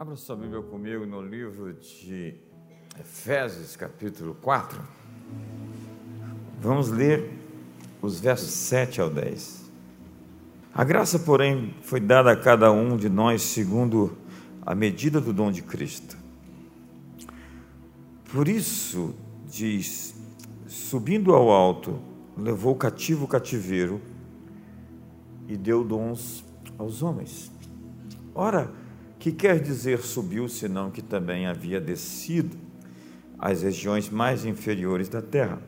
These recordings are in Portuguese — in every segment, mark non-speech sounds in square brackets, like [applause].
Abra sua Bíblia comigo no livro de Efésios, capítulo 4. Vamos ler os versos 7 ao 10. A graça, porém, foi dada a cada um de nós segundo a medida do dom de Cristo. Por isso, diz: subindo ao alto, levou cativo o cativeiro e deu dons aos homens. Ora, que quer dizer subiu, senão que também havia descido às regiões mais inferiores da terra?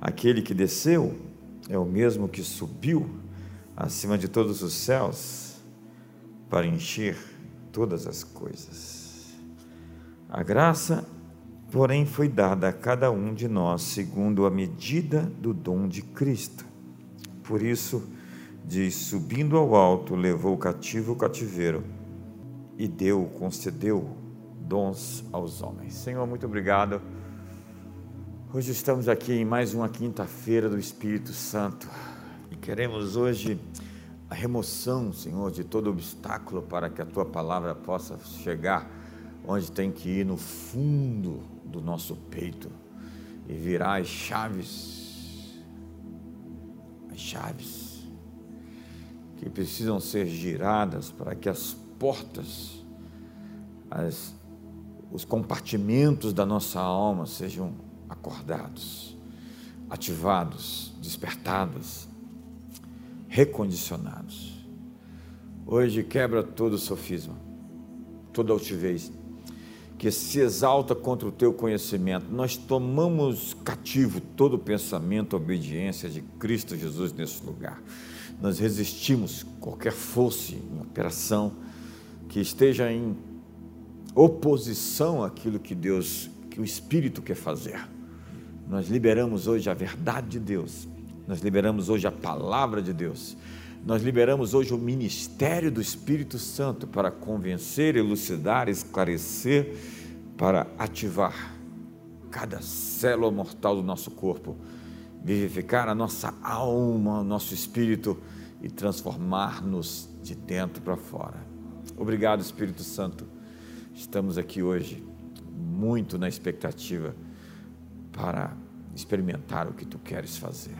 Aquele que desceu é o mesmo que subiu acima de todos os céus para encher todas as coisas. A graça, porém, foi dada a cada um de nós segundo a medida do dom de Cristo. Por isso, diz: subindo ao alto, levou o cativo o cativeiro e deu, concedeu dons aos homens. Senhor, muito obrigado. Hoje estamos aqui em mais uma quinta-feira do Espírito Santo e queremos hoje a remoção, Senhor, de todo obstáculo para que a tua palavra possa chegar onde tem que ir, no fundo do nosso peito e virar as chaves, as chaves que precisam ser giradas para que as portas, as, os compartimentos da nossa alma sejam acordados, ativados, despertados, recondicionados. Hoje quebra todo sofisma, toda altivez que se exalta contra o teu conhecimento. Nós tomamos cativo todo pensamento, obediência de Cristo Jesus nesse lugar. Nós resistimos qualquer fosse em operação que esteja em oposição àquilo que Deus, que o Espírito quer fazer. Nós liberamos hoje a verdade de Deus, nós liberamos hoje a palavra de Deus, nós liberamos hoje o ministério do Espírito Santo para convencer, elucidar, esclarecer, para ativar cada célula mortal do nosso corpo, vivificar a nossa alma, o nosso espírito e transformar-nos de dentro para fora. Obrigado, Espírito Santo. Estamos aqui hoje muito na expectativa para experimentar o que tu queres fazer.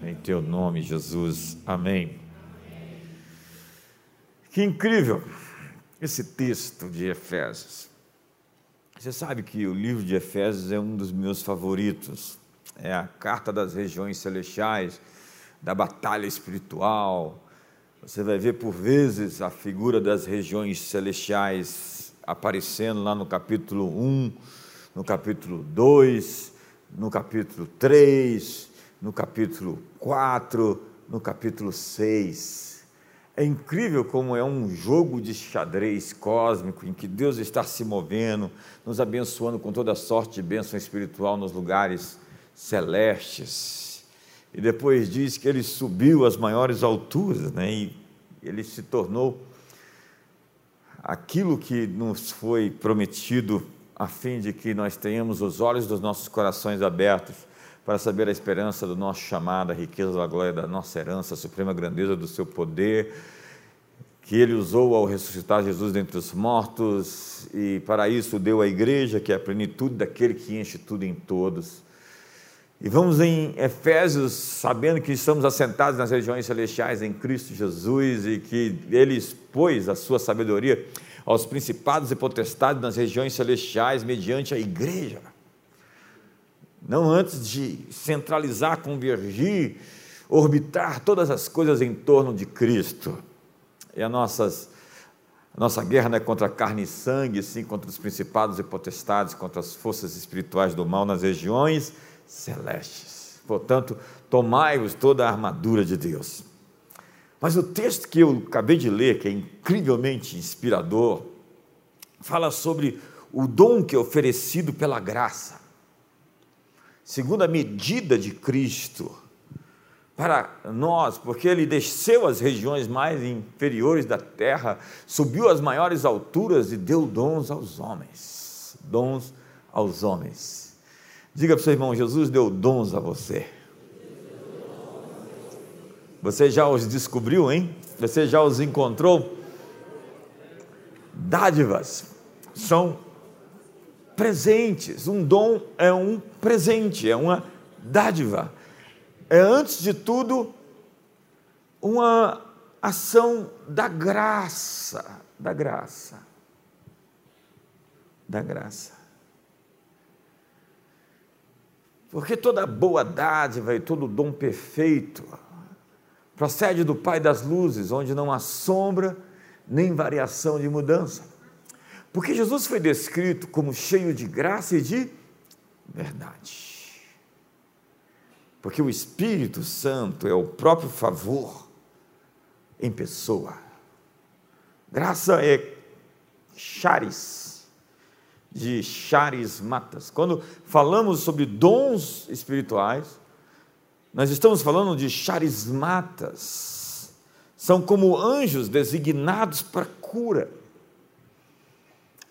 Em teu nome, Jesus. Amém. Que incrível esse texto de Efésios. Você sabe que o livro de Efésios é um dos meus favoritos. É a carta das regiões celestiais, da batalha espiritual, você vai ver por vezes a figura das regiões celestiais aparecendo lá no capítulo 1, no capítulo 2, no capítulo 3, no capítulo 4, no capítulo 6. É incrível como é um jogo de xadrez cósmico em que Deus está se movendo, nos abençoando com toda sorte de bênção espiritual nos lugares celestes e depois diz que ele subiu às maiores alturas, né? e ele se tornou aquilo que nos foi prometido, a fim de que nós tenhamos os olhos dos nossos corações abertos para saber a esperança do nosso chamado, a riqueza da glória da nossa herança, a suprema grandeza do seu poder, que ele usou ao ressuscitar Jesus dentre os mortos, e para isso deu à igreja, que é a plenitude daquele que enche tudo em todos. E vamos em Efésios, sabendo que estamos assentados nas regiões celestiais em Cristo Jesus e que Ele expôs a sua sabedoria aos principados e potestades nas regiões celestiais mediante a igreja. Não antes de centralizar, convergir, orbitar todas as coisas em torno de Cristo. E a, nossas, a nossa guerra não é contra carne e sangue, sim contra os principados e potestades, contra as forças espirituais do mal nas regiões celestiais celestes. Portanto, tomai-vos toda a armadura de Deus. Mas o texto que eu acabei de ler, que é incrivelmente inspirador, fala sobre o dom que é oferecido pela graça, segundo a medida de Cristo, para nós, porque ele desceu às regiões mais inferiores da terra, subiu às maiores alturas e deu dons aos homens. Dons aos homens. Diga para o seu irmão: Jesus deu dons a você. Você já os descobriu, hein? Você já os encontrou? dádivas, são presentes. Um dom é um presente, é uma dádiva. É, antes de tudo, uma ação da graça, da graça, da graça. Porque toda boa dádiva e todo dom perfeito procede do Pai das luzes, onde não há sombra nem variação de mudança. Porque Jesus foi descrito como cheio de graça e de verdade. Porque o Espírito Santo é o próprio favor em pessoa. Graça é charis, de charismatas. Quando falamos sobre dons espirituais, nós estamos falando de charismatas. São como anjos designados para cura.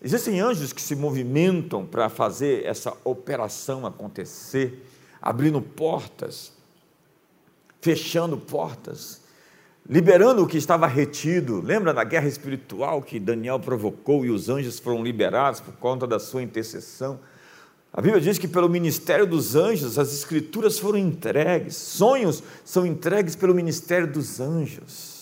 Existem anjos que se movimentam para fazer essa operação acontecer, abrindo portas, fechando portas, liberando o que estava retido. Lembra da guerra espiritual que Daniel provocou e os anjos foram liberados por conta da sua intercessão? A Bíblia diz que pelo ministério dos anjos as escrituras foram entregues, sonhos são entregues pelo ministério dos anjos.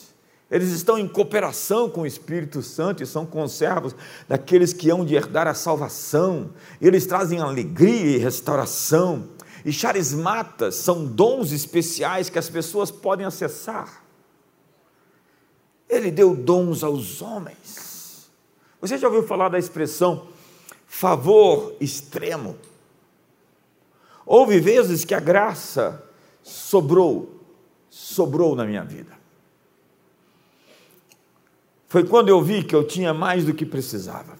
Eles estão em cooperação com o Espírito Santo e são conservos daqueles que hão de herdar a salvação. Eles trazem alegria e restauração. E charismatas são dons especiais que as pessoas podem acessar. Ele deu dons aos homens. Você já ouviu falar da expressão favor extremo. Houve vezes que a graça sobrou, sobrou na minha vida. Foi quando eu vi que eu tinha mais do que precisava.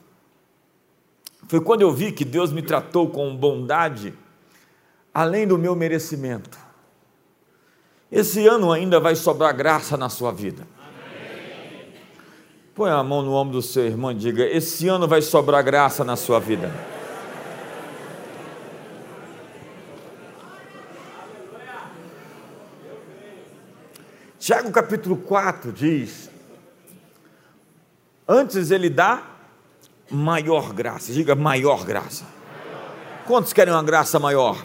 Foi quando eu vi que Deus me tratou com bondade, além do meu merecimento. Esse ano ainda vai sobrar graça na sua vida. Põe a mão no ombro do seu irmão e diga: Esse ano vai sobrar graça na sua vida. Tiago capítulo 4 diz: Antes ele dá maior graça, diga maior graça. Quantos querem uma graça maior?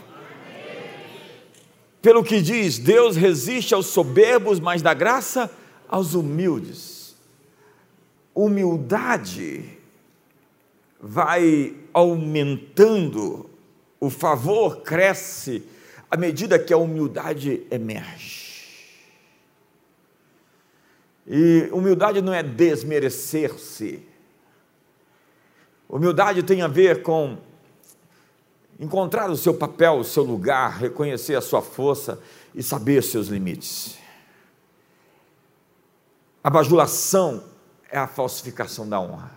Pelo que diz, Deus resiste aos soberbos, mas dá graça aos humildes humildade vai aumentando, o favor cresce à medida que a humildade emerge. E humildade não é desmerecer-se. Humildade tem a ver com encontrar o seu papel, o seu lugar, reconhecer a sua força e saber seus limites. A bajulação é a falsificação da honra.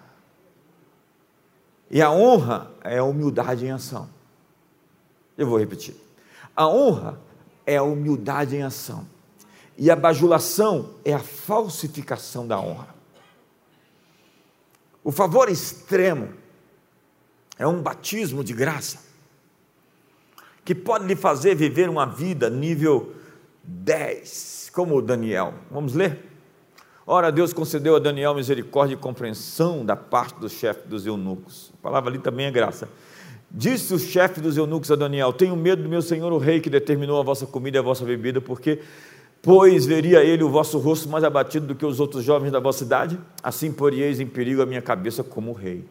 E a honra é a humildade em ação. Eu vou repetir. A honra é a humildade em ação. E a bajulação é a falsificação da honra. O favor extremo é um batismo de graça que pode lhe fazer viver uma vida nível 10, como Daniel. Vamos ler? Ora, Deus concedeu a Daniel misericórdia e compreensão da parte do chefe dos eunucos. A palavra ali também é graça. Disse o chefe dos eunucos a Daniel: Tenho medo do meu senhor, o rei, que determinou a vossa comida e a vossa bebida, porque, pois, veria ele o vosso rosto mais abatido do que os outros jovens da vossa idade? Assim porieis em perigo a minha cabeça como rei.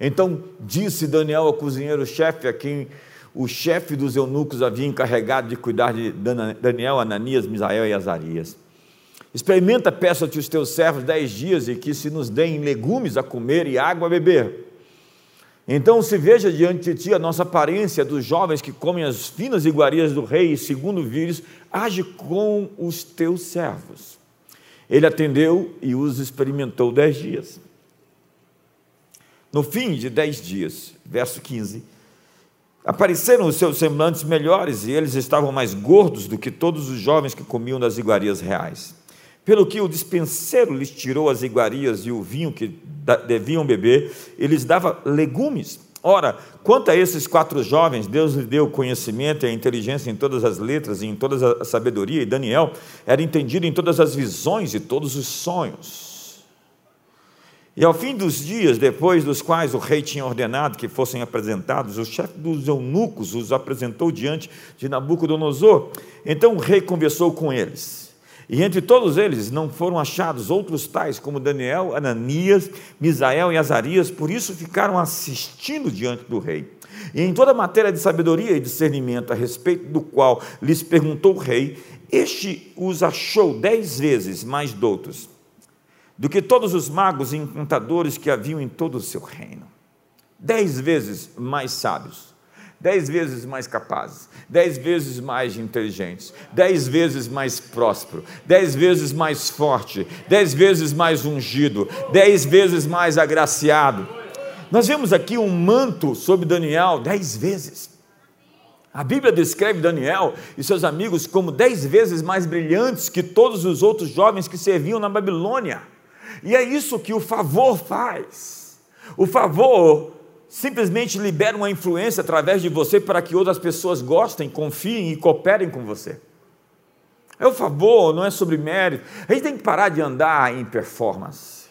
Então disse Daniel ao cozinheiro-chefe, a quem o chefe dos eunucos havia encarregado de cuidar de Daniel, Ananias, Misael e Azarias. Experimenta, peço-te os teus servos dez dias e que se nos deem legumes a comer e água a beber. Então se veja diante de ti a nossa aparência dos jovens que comem as finas iguarias do rei, e segundo vires, age com os teus servos. Ele atendeu e os experimentou dez dias. No fim de dez dias, verso 15, apareceram os seus semblantes melhores e eles estavam mais gordos do que todos os jovens que comiam das iguarias reais pelo que o dispenseiro lhes tirou as iguarias e o vinho que deviam beber, e lhes dava legumes. Ora, quanto a esses quatro jovens, Deus lhe deu conhecimento e a inteligência em todas as letras e em toda a sabedoria, e Daniel era entendido em todas as visões e todos os sonhos. E ao fim dos dias, depois dos quais o rei tinha ordenado que fossem apresentados, o chefe dos eunucos os apresentou diante de Nabucodonosor. Então o rei conversou com eles. E entre todos eles não foram achados outros tais como Daniel, Ananias, Misael e Azarias, por isso ficaram assistindo diante do rei. E em toda matéria de sabedoria e discernimento a respeito do qual lhes perguntou o rei, este os achou dez vezes mais doutos do que todos os magos e encantadores que haviam em todo o seu reino. Dez vezes mais sábios, dez vezes mais capazes, dez vezes mais inteligentes, dez vezes mais próspero, dez vezes mais forte, dez vezes mais ungido, dez vezes mais agraciado. Nós vemos aqui um manto sobre Daniel dez vezes. A Bíblia descreve Daniel e seus amigos como dez vezes mais brilhantes que todos os outros jovens que serviam na Babilônia. E é isso que o favor faz. O favor simplesmente libera uma influência através de você para que outras pessoas gostem, confiem e cooperem com você. É o favor, não é sobre mérito. A gente tem que parar de andar em performance.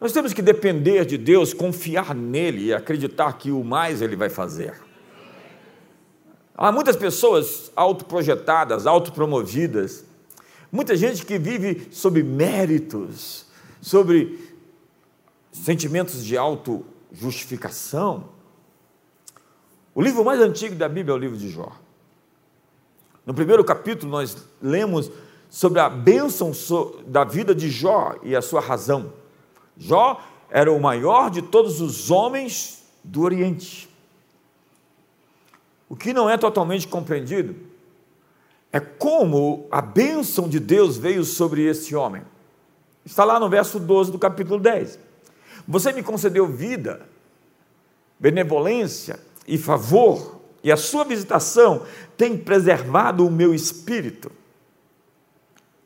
Nós temos que depender de Deus, confiar nele e acreditar que o mais ele vai fazer. Há muitas pessoas autoprojetadas, autopromovidas, muita gente que vive sob méritos, sobre sentimentos de auto-justificação. O livro mais antigo da Bíblia é o livro de Jó. No primeiro capítulo, nós lemos sobre a bênção da vida de Jó e a sua razão. Jó era o maior de todos os homens do Oriente. O que não é totalmente compreendido é como a bênção de Deus veio sobre esse homem. Está lá no verso 12 do capítulo 10. Você me concedeu vida, benevolência e favor, e a sua visitação tem preservado o meu espírito.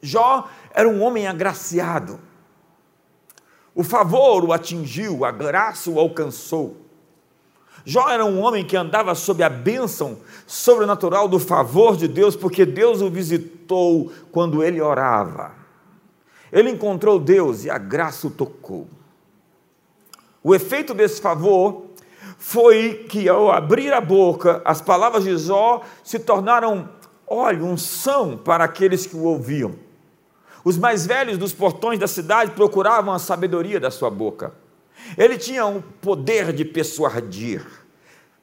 Jó era um homem agraciado. O favor o atingiu, a graça o alcançou. Jó era um homem que andava sob a bênção sobrenatural do favor de Deus, porque Deus o visitou quando ele orava. Ele encontrou Deus e a graça o tocou. O efeito desse favor foi que, ao abrir a boca, as palavras de Jó se tornaram óleo, unção para aqueles que o ouviam. Os mais velhos dos portões da cidade procuravam a sabedoria da sua boca. Ele tinha o um poder de persuadir.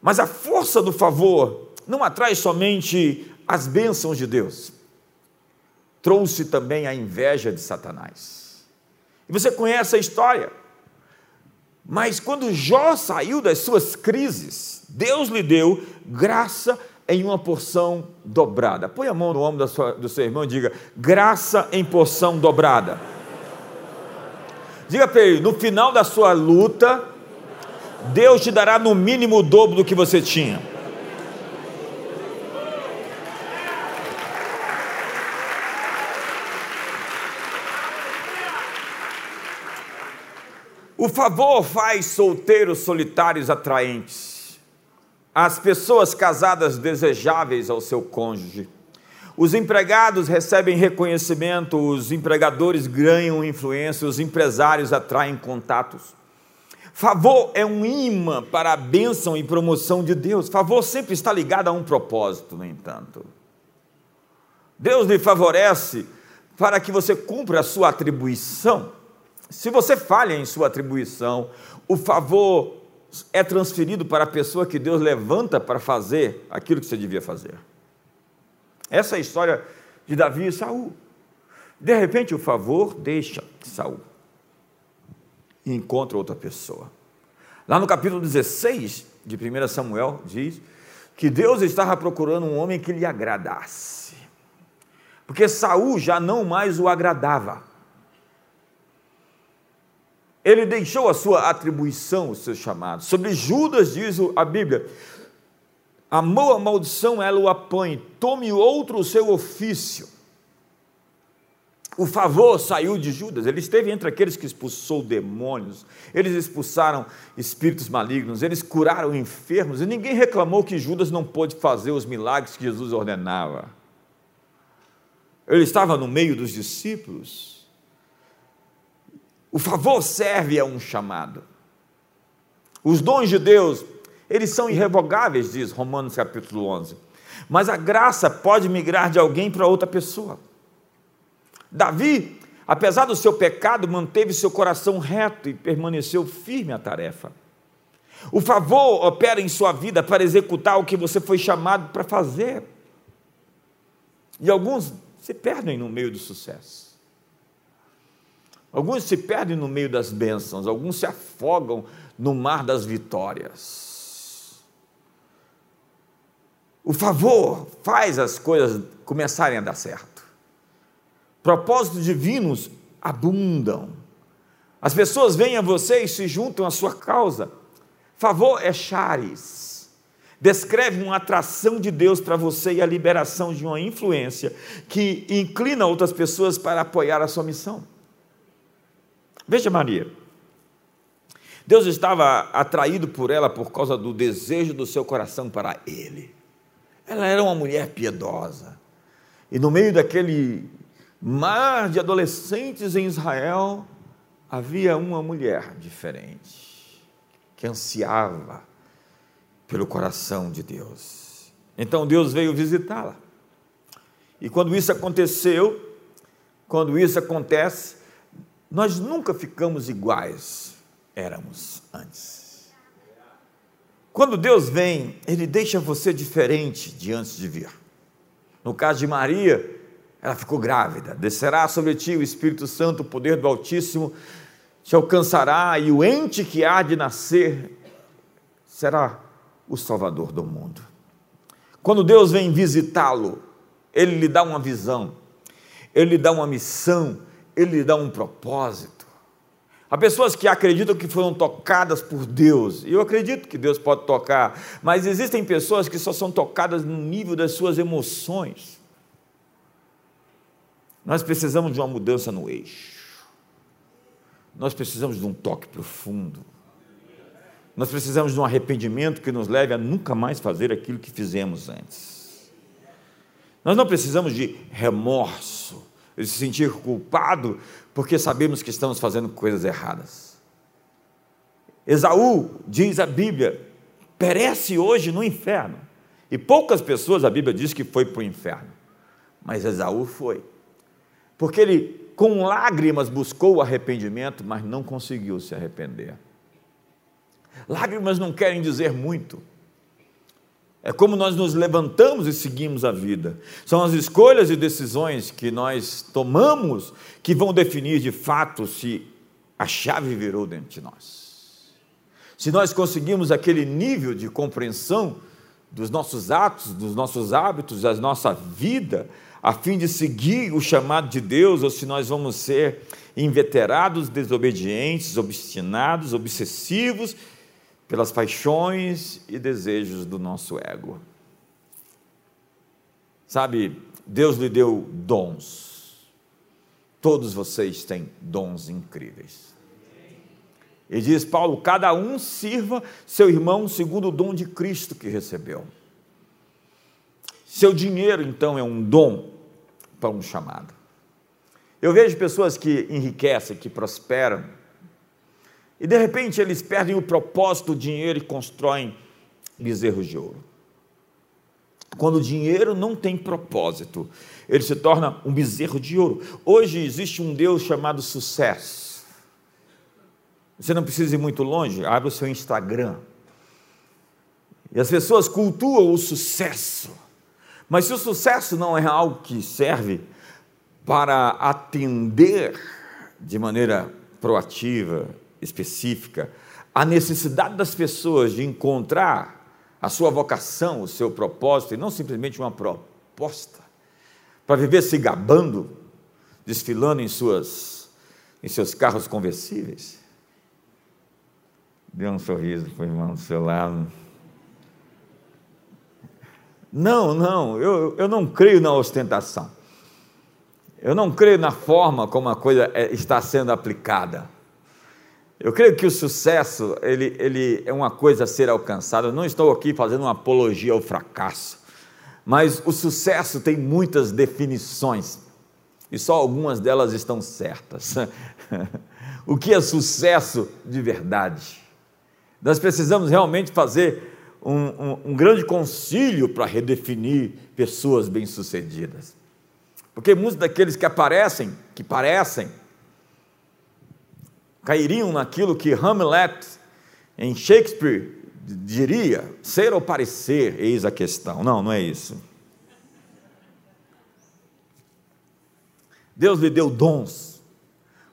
Mas a força do favor não atrai somente as bênçãos de Deus trouxe também a inveja de Satanás. E você conhece a história. Mas quando Jó saiu das suas crises, Deus lhe deu graça em uma porção dobrada. Põe a mão no ombro do seu irmão e diga: graça em porção dobrada. Diga para ele: no final da sua luta, Deus te dará no mínimo o dobro do que você tinha. O favor faz solteiros solitários atraentes, as pessoas casadas desejáveis ao seu cônjuge. Os empregados recebem reconhecimento, os empregadores ganham influência, os empresários atraem contatos. Favor é um imã para a bênção e promoção de Deus. Favor sempre está ligado a um propósito, no entanto. Deus lhe favorece para que você cumpra a sua atribuição. Se você falha em sua atribuição, o favor é transferido para a pessoa que Deus levanta para fazer aquilo que você devia fazer. Essa é a história de Davi e Saul. De repente o favor deixa Saul e encontra outra pessoa. Lá no capítulo 16 de 1 Samuel diz que Deus estava procurando um homem que lhe agradasse. Porque Saul já não mais o agradava ele deixou a sua atribuição, o seu chamado. Sobre Judas, diz a Bíblia: amou a maldição, ela o apanhe, tome outro o seu ofício. O favor saiu de Judas, ele esteve entre aqueles que expulsou demônios, eles expulsaram espíritos malignos, eles curaram enfermos, e ninguém reclamou que Judas não pôde fazer os milagres que Jesus ordenava. Ele estava no meio dos discípulos, O favor serve a um chamado. Os dons de Deus, eles são irrevogáveis, diz Romanos capítulo 11. Mas a graça pode migrar de alguém para outra pessoa. Davi, apesar do seu pecado, manteve seu coração reto e permaneceu firme à tarefa. O favor opera em sua vida para executar o que você foi chamado para fazer. E alguns se perdem no meio do sucesso. Alguns se perdem no meio das bênçãos, alguns se afogam no mar das vitórias. O favor faz as coisas começarem a dar certo. Propósitos divinos abundam. As pessoas vêm a você e se juntam à sua causa. Favor é charis. Descreve uma atração de Deus para você e a liberação de uma influência que inclina outras pessoas para apoiar a sua missão. Veja Maria. Deus estava atraído por ela por causa do desejo do seu coração para ele. Ela era uma mulher piedosa. E no meio daquele mar de adolescentes em Israel, havia uma mulher diferente que ansiava pelo coração de Deus. Então Deus veio visitá-la. E quando isso aconteceu, quando isso acontece, nós nunca ficamos iguais éramos antes. Quando Deus vem, Ele deixa você diferente de antes de vir. No caso de Maria, ela ficou grávida. Descerá sobre ti o Espírito Santo, o poder do Altíssimo te alcançará e o ente que há de nascer será o Salvador do mundo. Quando Deus vem visitá-lo, Ele lhe dá uma visão, Ele lhe dá uma missão, Ele lhe dá um propósito. Há pessoas que acreditam que foram tocadas por Deus, e eu acredito que Deus pode tocar, mas existem pessoas que só são tocadas no nível das suas emoções. Nós precisamos de uma mudança no eixo. Nós precisamos de um toque profundo. Nós precisamos de um arrependimento que nos leve a nunca mais fazer aquilo que fizemos antes. Nós não precisamos de remorso, se sentir culpado porque sabemos que estamos fazendo coisas erradas. Esaú, diz a Bíblia, perece hoje no inferno. E poucas pessoas a Bíblia diz que foi para o inferno. Mas Esaú foi. Porque ele com lágrimas buscou o arrependimento, mas não conseguiu se arrepender. Lágrimas não querem dizer muito. É como nós nos levantamos e seguimos a vida. São as escolhas e decisões que nós tomamos que vão definir de fato se a chave virou dentro de nós. Se nós conseguimos aquele nível de compreensão dos nossos atos, dos nossos hábitos, da nossa vida, a fim de seguir o chamado de Deus, ou se nós vamos ser inveterados, desobedientes, obstinados, obsessivos pelas paixões e desejos do nosso ego. Sabe, Deus lhe deu dons. Todos vocês têm dons incríveis. E diz Paulo: cada um sirva seu irmão segundo o dom de Cristo que recebeu. Seu dinheiro, então, é um dom para um chamado. Eu vejo pessoas que enriquecem, que prosperam, e de repente eles perdem o propósito do dinheiro e constroem bezerros de ouro. Quando o dinheiro não tem propósito, ele se torna um bezerro de ouro. Hoje existe um Deus chamado sucesso. Você não precisa ir muito longe, abre o seu Instagram. E as pessoas cultuam o sucesso. Mas se o sucesso não é algo que serve para atender de maneira proativa, específica, a necessidade das pessoas de encontrar a sua vocação, o seu propósito, e não simplesmente uma proposta, para viver se gabando, desfilando em, suas, em seus carros conversíveis. Dê um sorriso para o irmão do seu lado. Não, não, eu, eu não creio na ostentação. Eu não creio na forma como a coisa é, está sendo aplicada. Eu creio que o sucesso ele, ele é uma coisa a ser alcançada. Eu não estou aqui fazendo uma apologia ao fracasso, mas o sucesso tem muitas definições e só algumas delas estão certas. [laughs] o que é sucesso de verdade. Nós precisamos realmente fazer um, um, um grande concílio para redefinir pessoas bem-sucedidas. Porque muitos daqueles que aparecem, que parecem, cairiam naquilo que Hamlet, em Shakespeare, diria: ser ou parecer, eis a questão. Não, não é isso. Deus lhe deu dons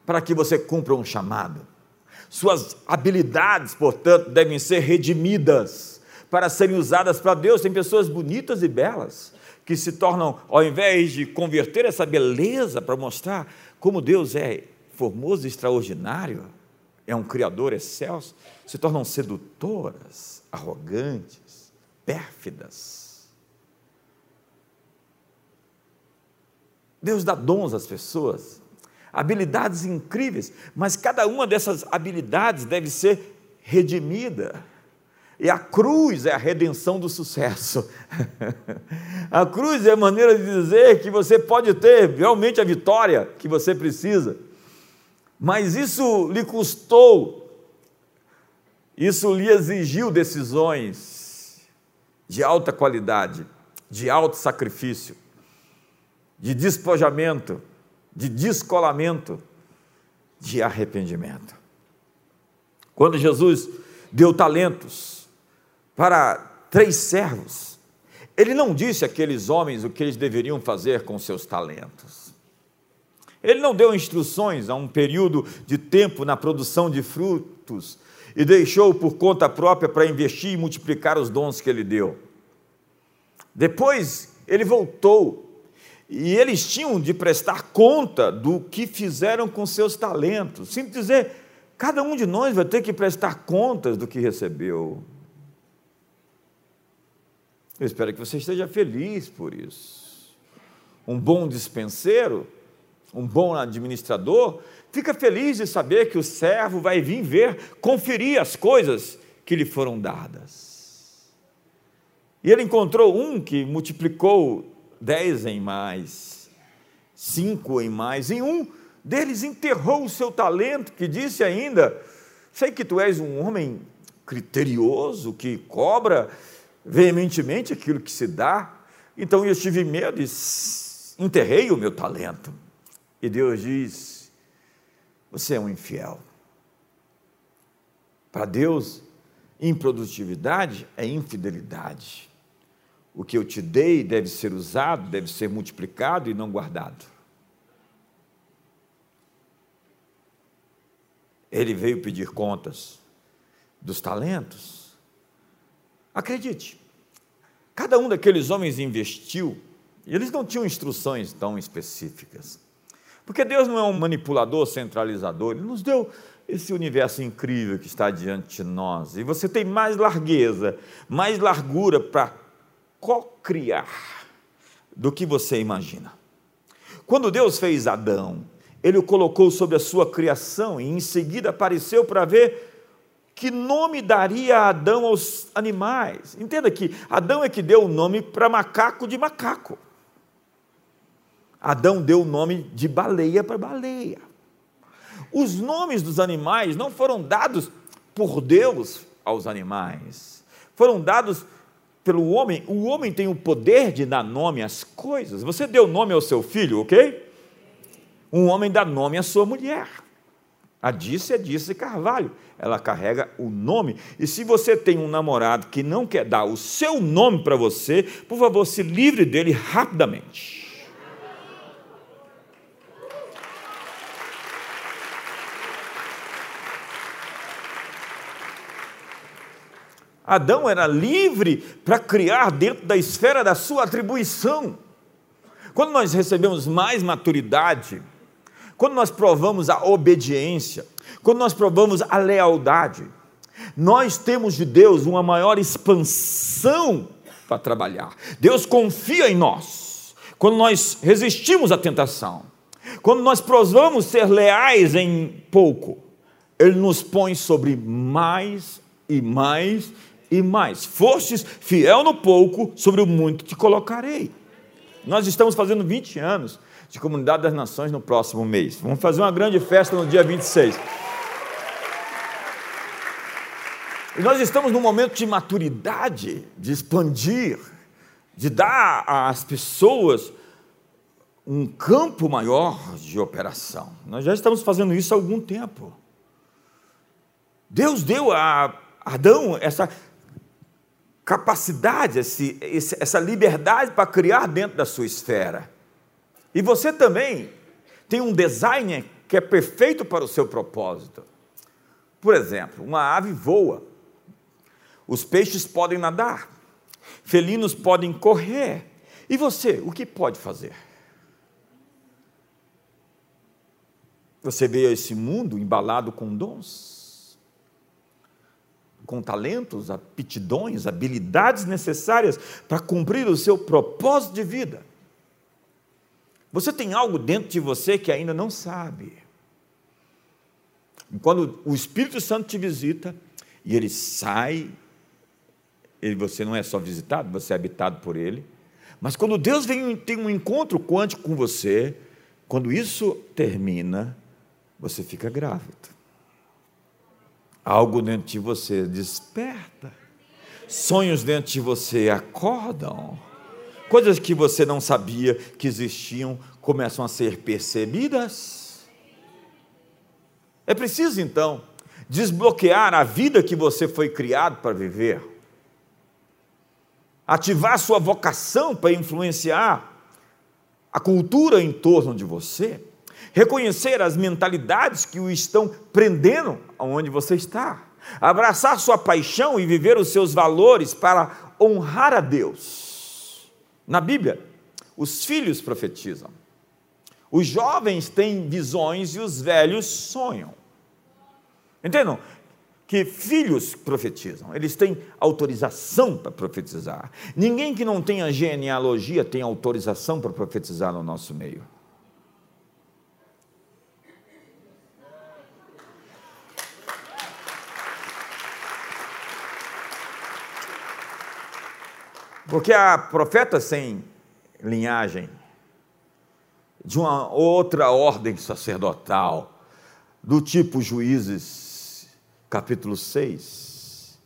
para que você cumpra um chamado. Suas habilidades, portanto, devem ser redimidas para serem usadas para Deus. Tem pessoas bonitas e belas que se tornam, ao invés de converter essa beleza para mostrar como Deus é formoso e extraordinário, é um Criador excelso, se tornam sedutoras, arrogantes, pérfidas. Deus dá dons às pessoas, habilidades incríveis, mas cada uma dessas habilidades deve ser redimida. E a cruz é a redenção do sucesso. [laughs] a cruz é a maneira de dizer que você pode ter realmente a vitória que você precisa. Mas isso lhe custou, isso lhe exigiu decisões de alta qualidade, de alto sacrifício, de despojamento, de descolamento, de arrependimento. Quando Jesus deu talentos para três servos, ele não disse àqueles homens o que eles deveriam fazer com seus talentos. Ele não deu instruções a um período de tempo na produção de frutos e deixou por conta própria para investir e multiplicar os dons que ele deu. Depois ele voltou e eles tinham de prestar conta do que fizeram com seus talentos. Simples dizer, cada um de nós vai ter que prestar contas do que recebeu. Eu espero que você esteja feliz por isso. Um bom dispenseiro um bom administrador, fica feliz de saber que o servo vai vir ver, conferir as coisas que lhe foram dadas. E ele encontrou um que multiplicou dez em mais, cinco em mais, e um deles enterrou o seu talento, que disse ainda: Sei que tu és um homem criterioso, que cobra veementemente aquilo que se dá. Então eu tive medo e enterrei o meu talento. E Deus diz: Você é um infiel. Para Deus, improdutividade é infidelidade. O que eu te dei deve ser usado, deve ser multiplicado e não guardado. Ele veio pedir contas dos talentos. Acredite, cada um daqueles homens investiu, e eles não tinham instruções tão específicas. Porque Deus não é um manipulador centralizador, Ele nos deu esse universo incrível que está diante de nós. E você tem mais largueza, mais largura para co-criar do que você imagina. Quando Deus fez Adão, ele o colocou sobre a sua criação e em seguida apareceu para ver que nome daria Adão aos animais. Entenda que Adão é que deu o nome para macaco de macaco. Adão deu o nome de baleia para baleia. Os nomes dos animais não foram dados por Deus aos animais, foram dados pelo homem. O homem tem o poder de dar nome às coisas. Você deu nome ao seu filho, ok? Um homem dá nome à sua mulher. A Disse é Disse Carvalho. Ela carrega o nome. E se você tem um namorado que não quer dar o seu nome para você, por favor, se livre dele rapidamente. Adão era livre para criar dentro da esfera da sua atribuição. Quando nós recebemos mais maturidade, quando nós provamos a obediência, quando nós provamos a lealdade, nós temos de Deus uma maior expansão para trabalhar. Deus confia em nós. Quando nós resistimos à tentação, quando nós provamos ser leais em pouco, Ele nos põe sobre mais e mais e mais. Fostes fiel no pouco, sobre o muito te colocarei. Nós estamos fazendo 20 anos de Comunidade das Nações no próximo mês. Vamos fazer uma grande festa no dia 26. E nós estamos num momento de maturidade, de expandir, de dar às pessoas um campo maior de operação. Nós já estamos fazendo isso há algum tempo. Deus deu a Adão essa capacidade, esse, essa liberdade para criar dentro da sua esfera. E você também tem um design que é perfeito para o seu propósito. Por exemplo, uma ave voa, os peixes podem nadar, felinos podem correr. E você, o que pode fazer? Você veio a esse mundo embalado com dons, com talentos, aptidões, habilidades necessárias para cumprir o seu propósito de vida. Você tem algo dentro de você que ainda não sabe. Quando o Espírito Santo te visita e ele sai, ele, você não é só visitado, você é habitado por ele. Mas quando Deus vem tem um encontro quântico com você, quando isso termina, você fica grávido. Algo dentro de você desperta. Sonhos dentro de você acordam coisas que você não sabia que existiam começam a ser percebidas. É preciso então desbloquear a vida que você foi criado para viver, ativar sua vocação para influenciar a cultura em torno de você, reconhecer as mentalidades que o estão prendendo aonde você está, abraçar sua paixão e viver os seus valores para honrar a Deus na Bíblia, os filhos profetizam. Os jovens têm visões e os velhos sonham. Entendam? Que filhos profetizam, eles têm autorização para profetizar. Ninguém que não tenha genealogia tem autorização para profetizar no nosso meio. Porque há profetas sem linhagem, de uma outra ordem sacerdotal, do tipo Juízes, capítulo 6,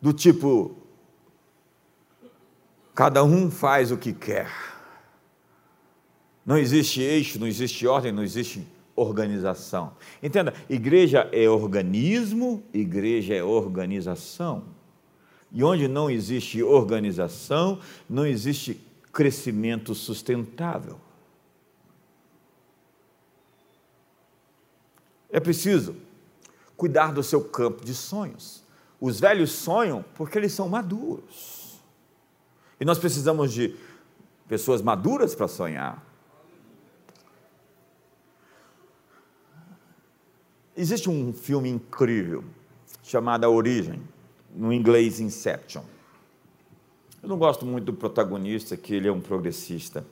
do tipo, cada um faz o que quer. Não existe eixo, não existe ordem, não existe organização. Entenda, igreja é organismo, igreja é organização. E onde não existe organização, não existe crescimento sustentável. É preciso cuidar do seu campo de sonhos. Os velhos sonham porque eles são maduros. E nós precisamos de pessoas maduras para sonhar. Existe um filme incrível chamado A Origem no inglês Inception. Eu não gosto muito do protagonista, que ele é um progressista.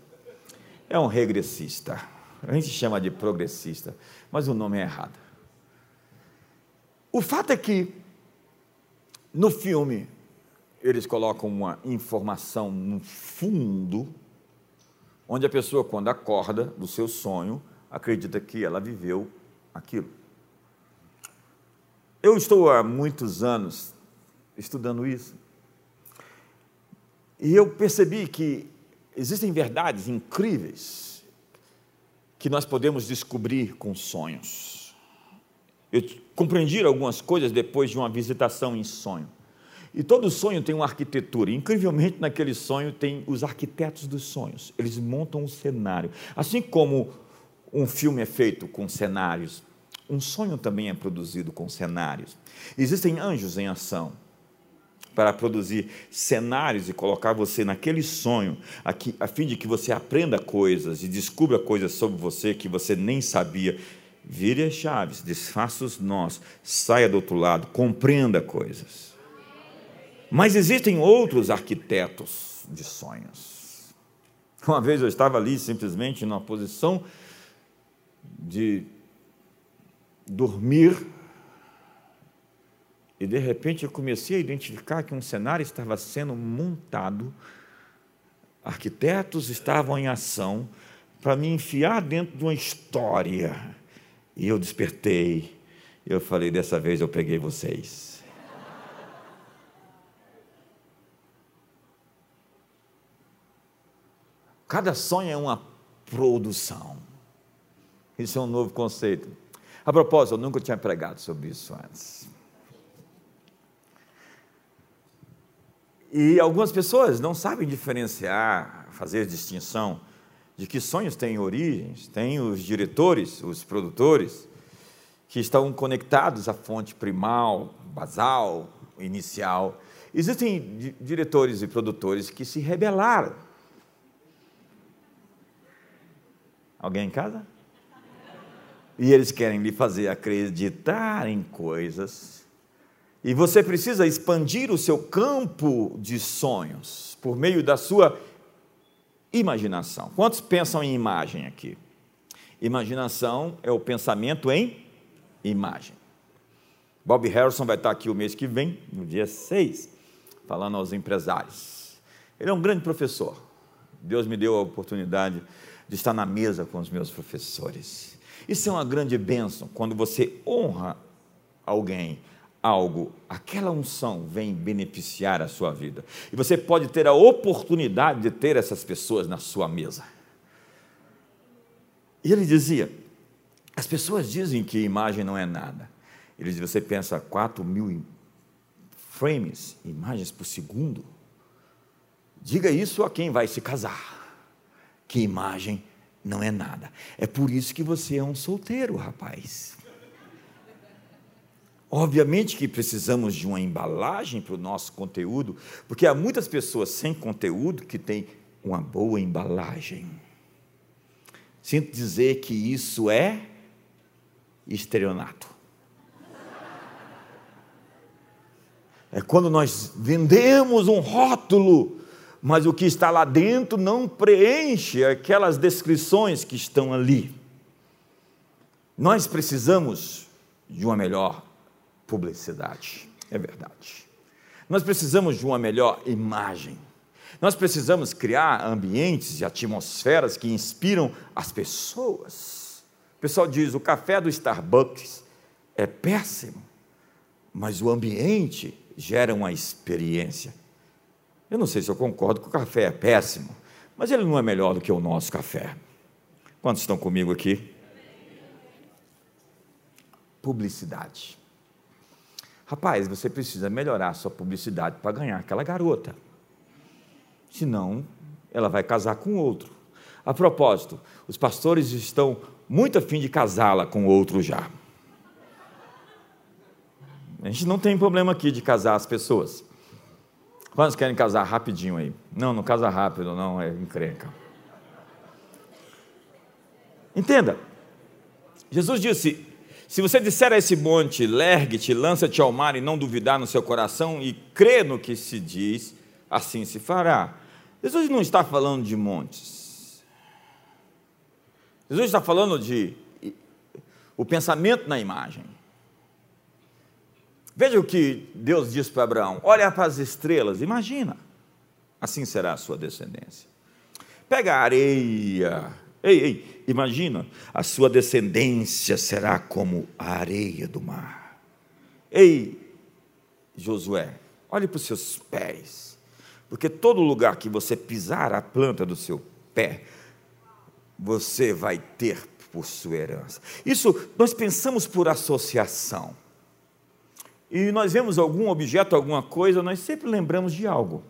É um regressista. A gente chama de progressista, mas o nome é errado. O fato é que, no filme, eles colocam uma informação no fundo, onde a pessoa, quando acorda do seu sonho, acredita que ela viveu aquilo. Eu estou há muitos anos estudando isso. E eu percebi que existem verdades incríveis que nós podemos descobrir com sonhos. Eu compreendi algumas coisas depois de uma visitação em sonho. E todo sonho tem uma arquitetura. Incrivelmente, naquele sonho tem os arquitetos dos sonhos. Eles montam um cenário. Assim como um filme é feito com cenários, um sonho também é produzido com cenários. Existem anjos em ação para produzir cenários e colocar você naquele sonho, a fim de que você aprenda coisas e descubra coisas sobre você que você nem sabia. Vire as chaves, desfaça os nós, saia do outro lado, compreenda coisas. Mas existem outros arquitetos de sonhos. Uma vez eu estava ali simplesmente numa posição de dormir e de repente eu comecei a identificar que um cenário estava sendo montado, arquitetos estavam em ação para me enfiar dentro de uma história. E eu despertei. Eu falei: dessa vez eu peguei vocês. Cada sonho é uma produção. Isso é um novo conceito. A propósito, eu nunca tinha pregado sobre isso antes. E algumas pessoas não sabem diferenciar, fazer distinção de que sonhos têm origens. Tem os diretores, os produtores, que estão conectados à fonte primal, basal, inicial. Existem diretores e produtores que se rebelaram. Alguém em casa? E eles querem lhe fazer acreditar em coisas e você precisa expandir o seu campo de sonhos por meio da sua imaginação. Quantos pensam em imagem aqui? Imaginação é o pensamento em imagem. Bob Harrison vai estar aqui o mês que vem, no dia 6, falando aos empresários. Ele é um grande professor. Deus me deu a oportunidade de estar na mesa com os meus professores. Isso é uma grande bênção quando você honra alguém, algo, aquela unção vem beneficiar a sua vida. E você pode ter a oportunidade de ter essas pessoas na sua mesa. E ele dizia: as pessoas dizem que imagem não é nada. Ele diz: você pensa 4 mil frames, imagens por segundo. Diga isso a quem vai se casar. Que imagem não é nada. É por isso que você é um solteiro, rapaz. Obviamente que precisamos de uma embalagem para o nosso conteúdo, porque há muitas pessoas sem conteúdo que têm uma boa embalagem. Sinto dizer que isso é estelionato. É quando nós vendemos um rótulo, mas o que está lá dentro não preenche aquelas descrições que estão ali. Nós precisamos de uma melhor publicidade. É verdade. Nós precisamos de uma melhor imagem. Nós precisamos criar ambientes e atmosferas que inspiram as pessoas. O pessoal diz: o café do Starbucks é péssimo, mas o ambiente gera uma experiência. Eu não sei se eu concordo que o café é péssimo, mas ele não é melhor do que o nosso café. Quantos estão comigo aqui? Publicidade. Rapaz, você precisa melhorar sua publicidade para ganhar aquela garota. Senão, ela vai casar com outro. A propósito, os pastores estão muito afim de casá-la com outro já. A gente não tem problema aqui de casar as pessoas. Quantos querem casar rapidinho aí? Não, não casa rápido, não, é encrenca. Entenda, Jesus disse: se você disser a esse monte, lergue-te, lança-te ao mar e não duvidar no seu coração e crê no que se diz, assim se fará. Jesus não está falando de montes. Jesus está falando de o pensamento na imagem. Veja o que Deus diz para Abraão: olha para as estrelas, imagina, assim será a sua descendência. Pega a areia, ei, ei, Imagina, a sua descendência será como a areia do mar. Ei, Josué, olhe para os seus pés, porque todo lugar que você pisar a planta do seu pé, você vai ter por sua herança. Isso nós pensamos por associação. E nós vemos algum objeto, alguma coisa, nós sempre lembramos de algo.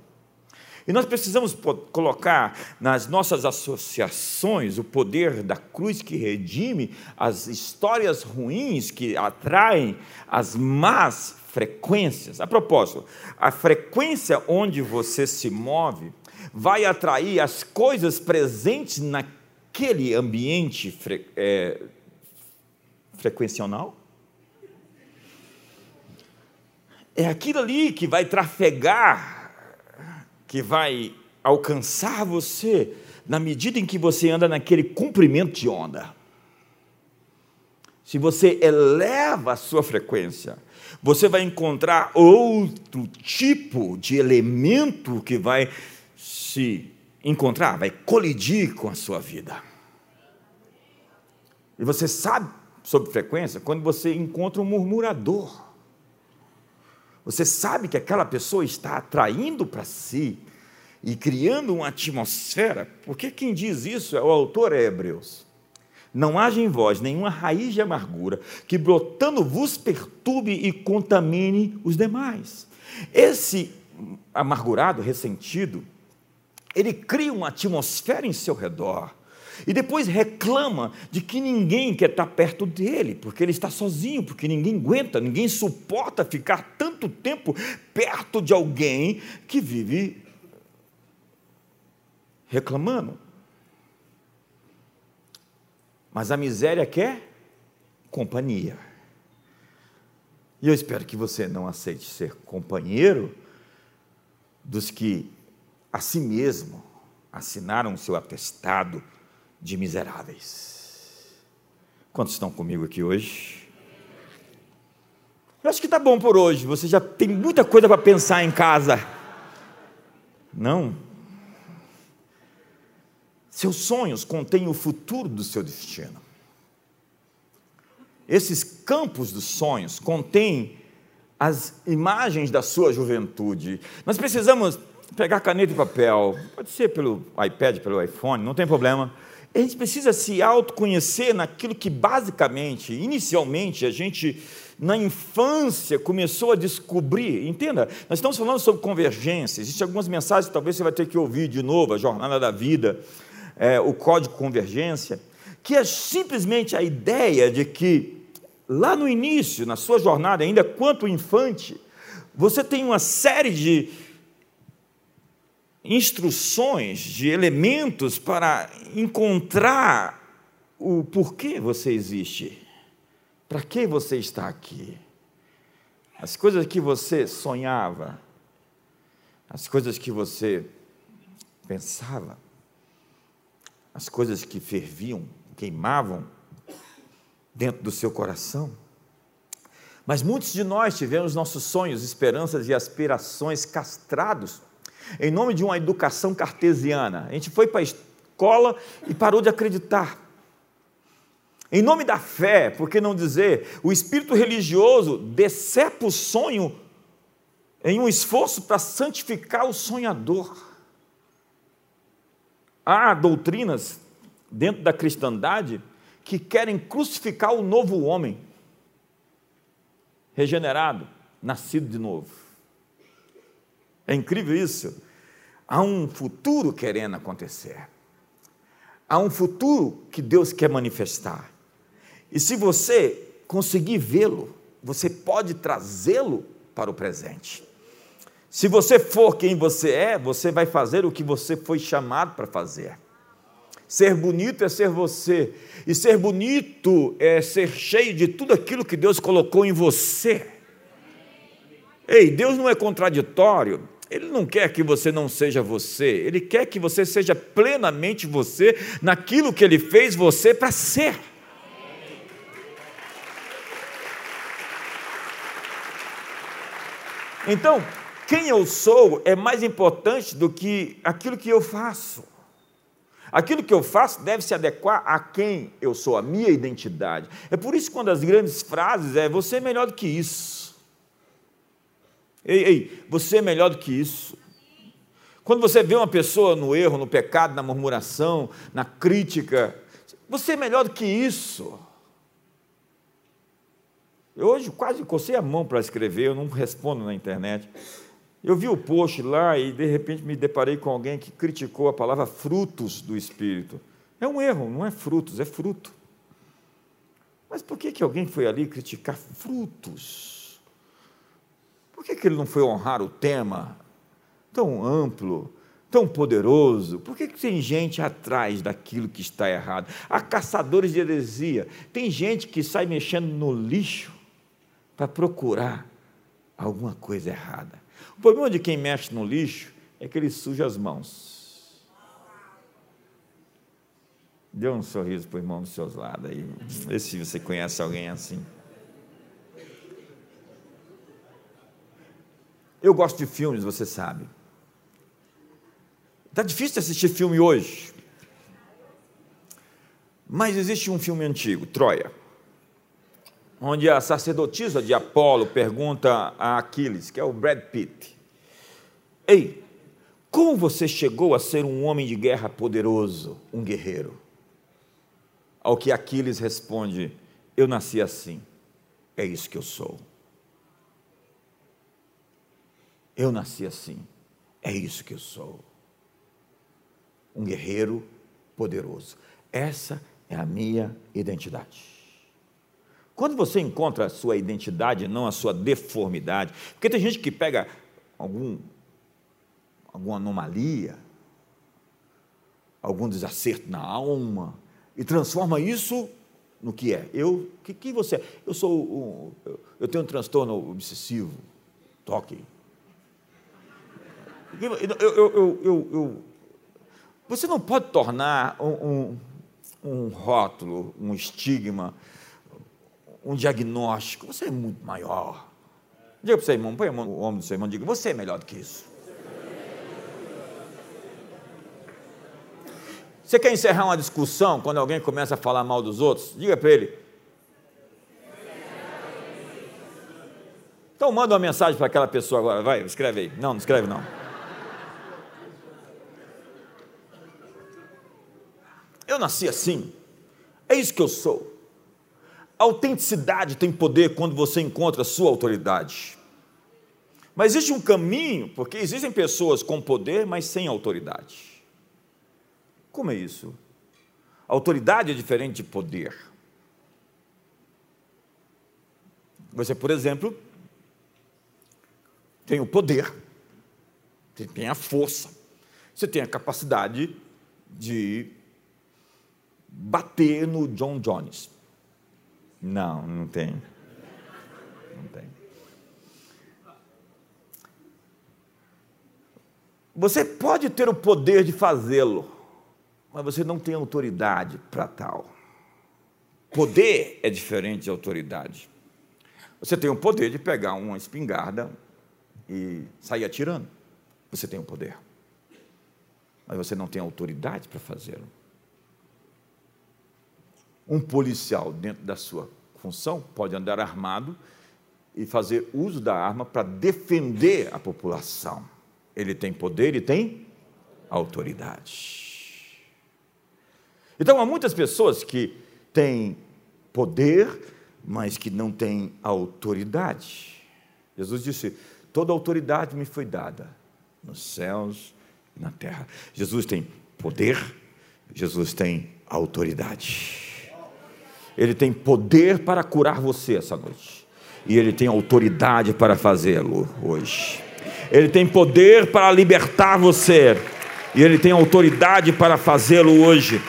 E nós precisamos colocar nas nossas associações o poder da cruz que redime as histórias ruins que atraem as más frequências. A propósito, a frequência onde você se move vai atrair as coisas presentes naquele ambiente fre, é, frequencional. É aquilo ali que vai trafegar que vai alcançar você na medida em que você anda naquele comprimento de onda. Se você eleva a sua frequência, você vai encontrar outro tipo de elemento que vai se encontrar, vai colidir com a sua vida. E você sabe, sob frequência, quando você encontra um murmurador. Você sabe que aquela pessoa está atraindo para si e criando uma atmosfera, porque quem diz isso é o autor é Hebreus. Não haja em vós nenhuma raiz de amargura que brotando vos perturbe e contamine os demais. Esse amargurado, ressentido, ele cria uma atmosfera em seu redor e depois reclama de que ninguém quer estar perto dele, porque ele está sozinho, porque ninguém aguenta, ninguém suporta ficar tanto tempo perto de alguém que vive reclamando. Mas a miséria quer companhia. E eu espero que você não aceite ser companheiro dos que a si mesmo assinaram seu atestado de miseráveis. Quantos estão comigo aqui hoje? Eu acho que está bom por hoje. Você já tem muita coisa para pensar em casa. Não? Seus sonhos contêm o futuro do seu destino. Esses campos dos sonhos contêm as imagens da sua juventude. Nós precisamos pegar caneta e papel, pode ser pelo iPad, pelo iPhone, não tem problema. A gente precisa se autoconhecer naquilo que basicamente, inicialmente, a gente na infância começou a descobrir. Entenda, nós estamos falando sobre convergência. Existem algumas mensagens que talvez você vai ter que ouvir de novo, a jornada da vida, é, o código convergência, que é simplesmente a ideia de que lá no início, na sua jornada, ainda quanto infante, você tem uma série de instruções, de elementos para encontrar o porquê você existe, para que você está aqui. As coisas que você sonhava, as coisas que você pensava, as coisas que ferviam, queimavam dentro do seu coração. Mas muitos de nós tivemos nossos sonhos, esperanças e aspirações castrados em nome de uma educação cartesiana. A gente foi para a escola e parou de acreditar. Em nome da fé, por que não dizer, o espírito religioso decepa o sonho em um esforço para santificar o sonhador. Há doutrinas dentro da cristandade que querem crucificar o novo homem, regenerado, nascido de novo. É incrível isso. Há um futuro querendo acontecer. Há um futuro que Deus quer manifestar. E se você conseguir vê-lo, você pode trazê-lo para o presente. Se você for quem você é, você vai fazer o que você foi chamado para fazer. Ser bonito é ser você, e ser bonito é ser cheio de tudo aquilo que Deus colocou em você. Ei, Deus não é contraditório, ele não quer que você não seja você, Ele quer que você seja plenamente você naquilo que Ele fez você para ser. Então, quem eu sou é mais importante do que aquilo que eu faço. Aquilo que eu faço deve se adequar a quem eu sou, a minha identidade. É por isso que uma das grandes frases é: você é melhor do que isso. Ei, ei, você é melhor do que isso. Quando você vê uma pessoa no erro, no pecado, na murmuração, na crítica, você é melhor do que isso. Eu hoje quase cocei a mão para escrever, eu não respondo na internet. Eu vi o post lá e de repente me deparei com alguém que criticou a palavra frutos do Espírito. É um erro, não é frutos, é fruto. Mas por que, que alguém foi ali criticar frutos? Por que, que ele não foi honrar o tema tão amplo, tão poderoso? Por que, que tem gente atrás daquilo que está errado? Há caçadores de heresia. Tem gente que sai mexendo no lixo para procurar alguma coisa errada. O problema de quem mexe no lixo é que ele suja as mãos. Dê um sorriso para o irmão dos seus lados aí. Vê se você conhece alguém assim. Eu gosto de filmes, você sabe. Está difícil assistir filme hoje. Mas existe um filme antigo, Troia, onde a sacerdotisa de Apolo pergunta a Aquiles, que é o Brad Pitt: Ei, como você chegou a ser um homem de guerra poderoso, um guerreiro? Ao que Aquiles responde: Eu nasci assim, é isso que eu sou. Eu nasci assim, é isso que eu sou. Um guerreiro poderoso. Essa é a minha identidade. Quando você encontra a sua identidade, não a sua deformidade, porque tem gente que pega algum, alguma anomalia, algum desacerto na alma, e transforma isso no que é. Eu, que, que você é? Eu sou, um, eu tenho um transtorno obsessivo, toque. Eu, eu, eu, você não pode tornar um, um, rótulo, um estigma, um diagnóstico. Você é muito maior. Diga para o seu irmão, põe o ombro do seu irmão, diga, você é melhor do que isso. Você quer encerrar uma discussão quando alguém começa a falar mal dos outros? Diga para ele. Então manda uma mensagem para aquela pessoa agora, vai, escreve aí. Não, não escreve não. Eu nasci assim. É isso que eu sou. A autenticidade tem poder quando você encontra a sua autoridade. Mas existe um caminho, porque existem pessoas com poder, mas sem autoridade. Como é isso? Autoridade é diferente de poder. Você, por exemplo, tem o poder, você tem a força, você tem a capacidade de bater no John Jones. Não, não tem. Não tem. Você pode ter o poder de fazê-lo, mas você não tem autoridade para tal. Poder é diferente de autoridade. Você tem o poder de pegar uma espingarda e sair atirando. Você tem o poder. Mas você não tem autoridade para fazê-lo um policial, dentro da sua função, pode andar armado e fazer uso da arma para defender a população. Ele tem poder e tem autoridade. Então, há muitas pessoas que têm poder, mas que não têm autoridade. Jesus disse: Toda autoridade me foi dada nos céus e na terra. Jesus tem poder, Jesus tem autoridade. Ele tem poder para curar você essa noite. E ele tem autoridade para fazê-lo hoje. Ele tem poder para libertar você. E ele tem autoridade para fazê-lo hoje.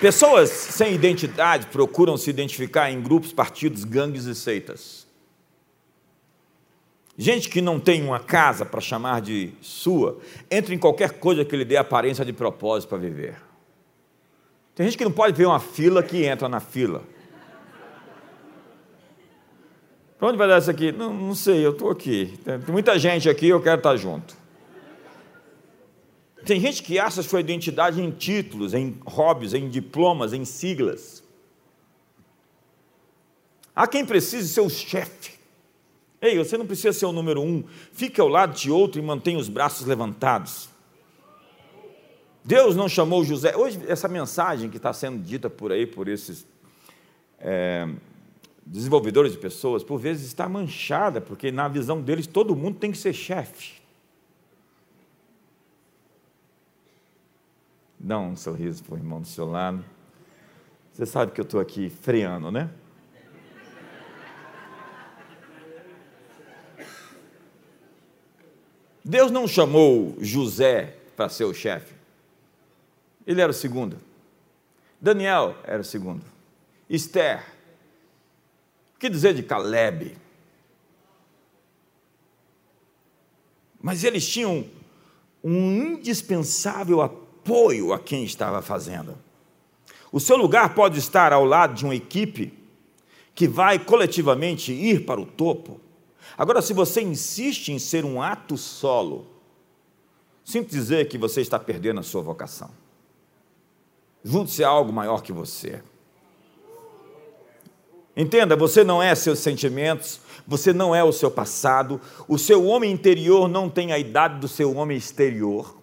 Pessoas sem identidade procuram se identificar em grupos, partidos, gangues e seitas. Gente que não tem uma casa para chamar de sua, entra em qualquer coisa que lhe dê aparência de propósito para viver. Tem gente que não pode ver uma fila que entra na fila. Para onde vai dar isso aqui? Não, não sei, eu estou aqui. Tem muita gente aqui, eu quero estar junto. Tem gente que acha sua identidade em títulos, em hobbies, em diplomas, em siglas. Há quem precise ser o chefe. Ei, você não precisa ser o número um. Fique ao lado de outro e mantenha os braços levantados. Deus não chamou José. Hoje, essa mensagem que está sendo dita por aí, por esses é, desenvolvedores de pessoas, por vezes está manchada, porque na visão deles todo mundo tem que ser chefe. Dá um sorriso para o irmão do seu lado. Você sabe que eu estou aqui freando, né? Deus não chamou José para ser o chefe. Ele era o segundo. Daniel era o segundo. Esther. O que dizer de Caleb? Mas eles tinham um indispensável apoio a quem estava fazendo. O seu lugar pode estar ao lado de uma equipe que vai coletivamente ir para o topo. Agora, se você insiste em ser um ato solo, sinto dizer que você está perdendo a sua vocação. Junte-se a algo maior que você. Entenda, você não é seus sentimentos, você não é o seu passado, o seu homem interior não tem a idade do seu homem exterior.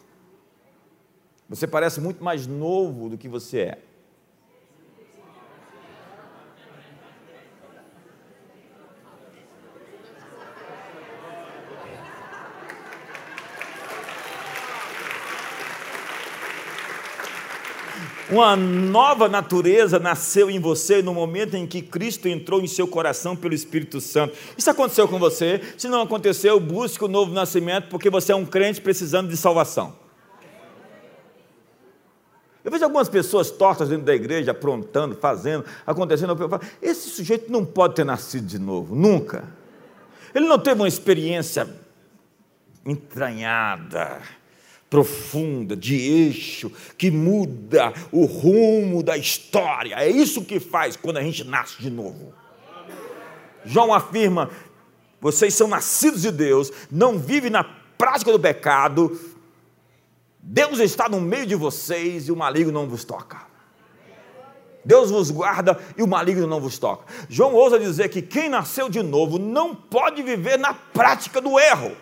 Você parece muito mais novo do que você é. Uma nova natureza nasceu em você no momento em que Cristo entrou em seu coração pelo Espírito Santo. Isso aconteceu com você? Se não aconteceu, busque o novo nascimento, porque você é um crente precisando de salvação. Eu vejo algumas pessoas tortas dentro da igreja, aprontando, fazendo, acontecendo. Eu falo, esse sujeito não pode ter nascido de novo, nunca. Ele não teve uma experiência entranhada profunda, de eixo, que muda o rumo da história. É isso que faz quando a gente nasce de novo. João afirma: vocês são nascidos de Deus, não vivem na prática do pecado, Deus está no meio de vocês e o maligno não vos toca. Deus vos guarda e o maligno não vos toca. João ousa dizer que quem nasceu de novo não pode viver na prática do erro.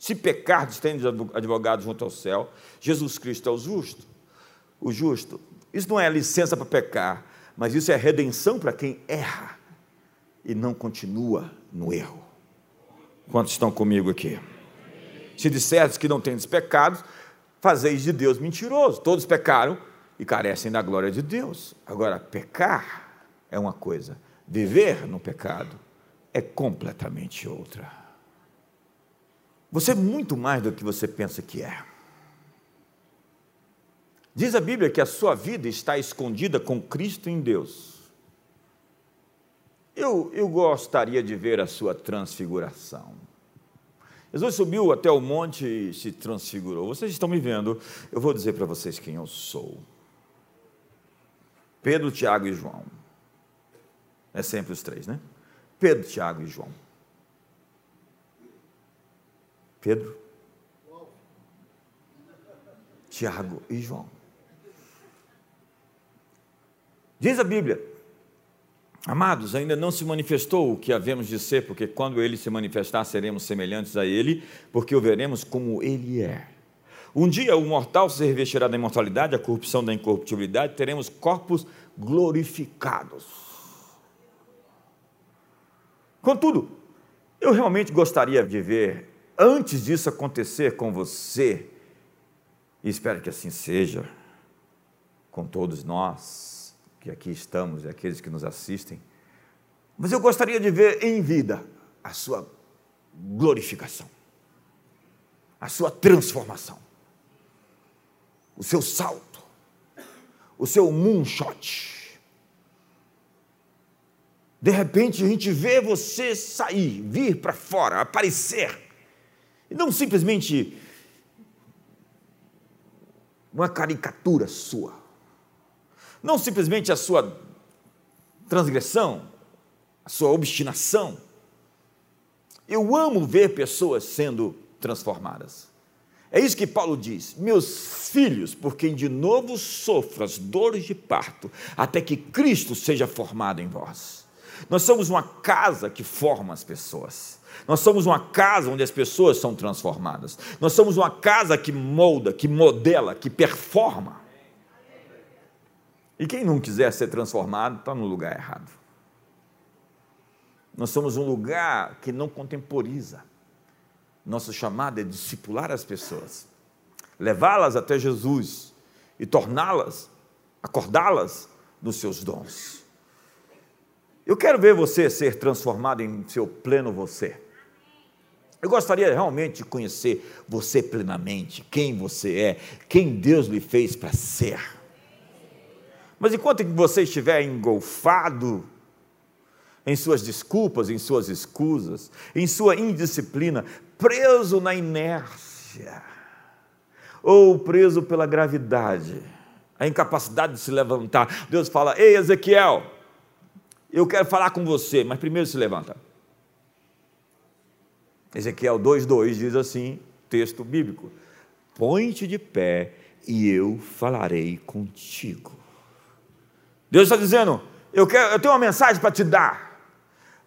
Se pecar, tem advogado junto ao céu, Jesus Cristo é o justo. O justo. Isso não é licença para pecar, mas isso é redenção para quem erra e não continua no erro. Quantos estão comigo aqui? Se disseres que não tendes pecados, fazeis de Deus mentiroso. Todos pecaram e carecem da glória de Deus. Agora, pecar é uma coisa, viver no pecado é completamente outra. Você é muito mais do que você pensa que é. Diz a Bíblia que a sua vida está escondida com Cristo em Deus. Eu, eu gostaria de ver a sua transfiguração. Jesus subiu até o monte e se transfigurou. Vocês estão me vendo, eu vou dizer para vocês quem eu sou. Pedro, Tiago e João. É sempre os três, né? Pedro, Tiago e João. Pedro, Tiago e João. Diz a Bíblia, amados, ainda não se manifestou o que havemos de ser, porque quando ele se manifestar, seremos semelhantes a ele, porque o veremos como ele é. Um dia o mortal se revestirá da imortalidade, a corrupção da incorruptibilidade, teremos corpos glorificados. Contudo, eu realmente gostaria de ver antes disso acontecer com você, e espero que assim seja, com todos nós que aqui estamos e aqueles que nos assistem, mas eu gostaria de ver em vida a sua glorificação, a sua transformação, o seu salto, o seu moonshot. De repente a gente vê você sair, vir para fora, aparecer e não simplesmente uma caricatura sua. Não simplesmente a sua transgressão, a sua obstinação. Eu amo ver pessoas sendo transformadas. É isso que Paulo diz: Meus filhos, por quem de novo sofro as dores de parto, até que Cristo seja formado em vós. Nós somos uma casa que forma as pessoas. Nós somos uma casa onde as pessoas são transformadas. Nós somos uma casa que molda, que modela, que performa. E quem não quiser ser transformado está no lugar errado. Nós somos um lugar que não contemporiza. Nosso chamado é discipular as pessoas, levá-las até Jesus e torná-las, acordá-las nos seus dons. Eu quero ver você ser transformado em seu pleno você. Eu gostaria realmente de conhecer você plenamente, quem você é, quem Deus lhe fez para ser. Mas enquanto você estiver engolfado em suas desculpas, em suas escusas, em sua indisciplina, preso na inércia, ou preso pela gravidade, a incapacidade de se levantar, Deus fala: Ei, Ezequiel, eu quero falar com você, mas primeiro se levanta. Ezequiel 2,2 diz assim, texto bíblico: põe-te de pé e eu falarei contigo. Deus está dizendo: eu, quero, eu tenho uma mensagem para te dar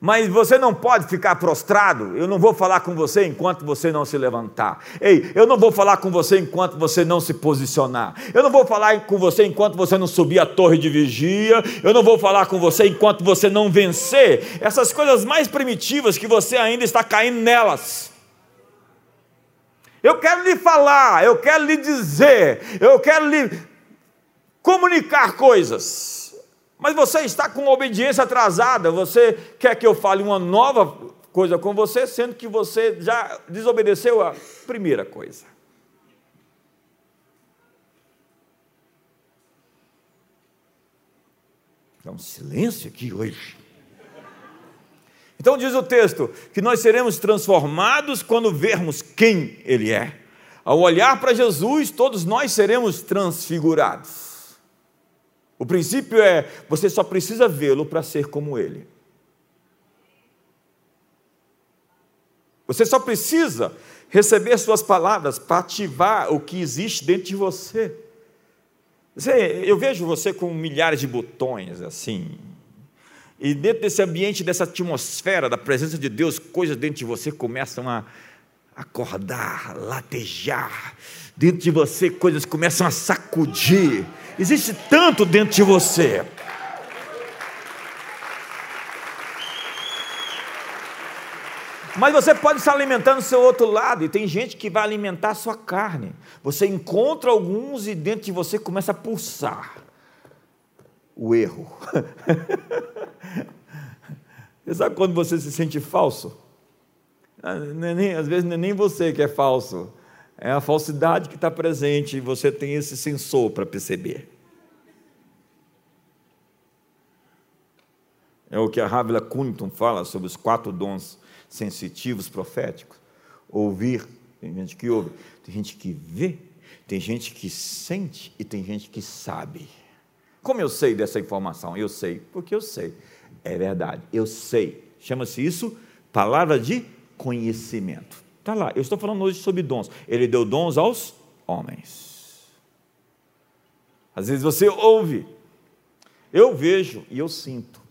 mas você não pode ficar prostrado. Eu não vou falar com você enquanto você não se levantar. Ei, eu não vou falar com você enquanto você não se posicionar. Eu não vou falar com você enquanto você não subir a torre de vigia. Eu não vou falar com você enquanto você não vencer essas coisas mais primitivas que você ainda está caindo nelas. Eu quero lhe falar, eu quero lhe dizer, eu quero lhe comunicar coisas mas você está com obediência atrasada, você quer que eu fale uma nova coisa com você, sendo que você já desobedeceu a primeira coisa. Dá um silêncio aqui hoje. Então diz o texto que nós seremos transformados quando vermos quem Ele é. Ao olhar para Jesus, todos nós seremos transfigurados. O princípio é: você só precisa vê-lo para ser como ele. Você só precisa receber suas palavras para ativar o que existe dentro de você. Eu vejo você com milhares de botões assim. E dentro desse ambiente, dessa atmosfera da presença de Deus, coisas dentro de você começam a acordar, latejar. Dentro de você, coisas começam a sacudir Existe tanto dentro de você. Mas você pode estar alimentando o seu outro lado, e tem gente que vai alimentar a sua carne. Você encontra alguns e dentro de você começa a pulsar o erro. [laughs] Você sabe quando você se sente falso? Ah, é às vezes é nem você que é falso, é a falsidade que está presente e você tem esse sensor para perceber. É o que a Havila Cunnington fala sobre os quatro dons sensitivos proféticos. Ouvir, tem gente que ouve, tem gente que vê, tem gente que sente e tem gente que sabe. Como eu sei dessa informação? Eu sei, porque eu sei. É verdade, eu sei. Chama-se isso palavra de conhecimento. Está lá, eu estou falando hoje sobre dons. Ele deu dons aos homens. Às vezes você ouve, eu vejo e eu sinto.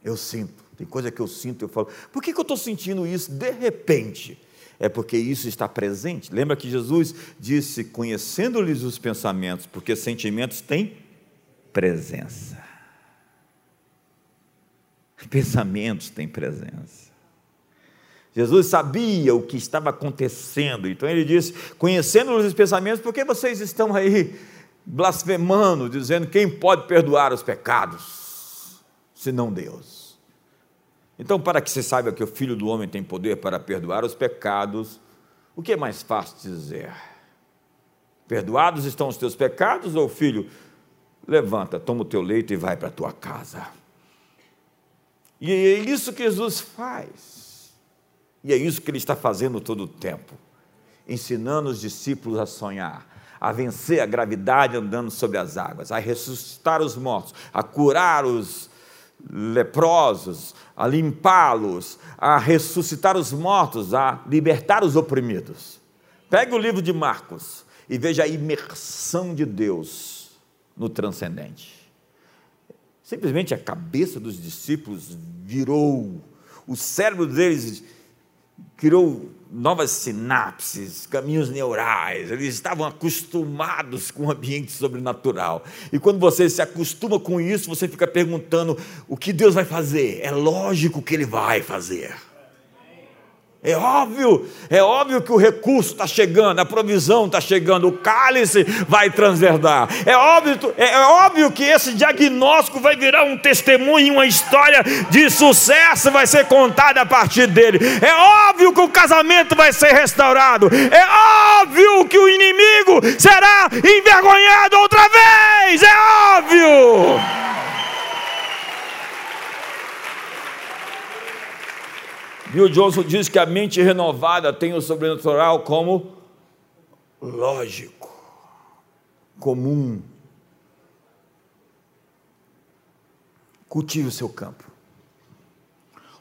Eu sinto, tem coisa que eu sinto, eu falo, por que, que eu estou sentindo isso de repente? É porque isso está presente. Lembra que Jesus disse: conhecendo-lhes os pensamentos, porque sentimentos têm presença. Pensamentos têm presença. Jesus sabia o que estava acontecendo, então ele disse: conhecendo os pensamentos, por que vocês estão aí blasfemando, dizendo quem pode perdoar os pecados, senão Deus? Então, para que você saiba que o Filho do Homem tem poder para perdoar os pecados, o que é mais fácil dizer? Perdoados estão os teus pecados, ou filho, levanta, toma o teu leito e vai para a tua casa. E é isso que Jesus faz. E é isso que ele está fazendo todo o tempo, ensinando os discípulos a sonhar, a vencer a gravidade andando sobre as águas, a ressuscitar os mortos, a curar os leprosos, a limpá-los, a ressuscitar os mortos, a libertar os oprimidos. Pegue o livro de Marcos e veja a imersão de Deus no transcendente. Simplesmente a cabeça dos discípulos virou, o cérebro deles criou novas sinapses, caminhos neurais, eles estavam acostumados com o ambiente sobrenatural. E quando você se acostuma com isso, você fica perguntando o que Deus vai fazer. É lógico que Ele vai fazer. É óbvio, é óbvio que o recurso está chegando, a provisão está chegando, o cálice vai transverdar. É óbvio, é, é óbvio que esse diagnóstico vai virar um testemunho, uma história de sucesso vai ser contada a partir dele. É óbvio que o casamento vai ser restaurado. É óbvio que o inimigo será envergonhado outra vez. É óbvio. Bill Johnson diz que a mente renovada tem o sobrenatural como lógico, comum. Cultive o seu campo.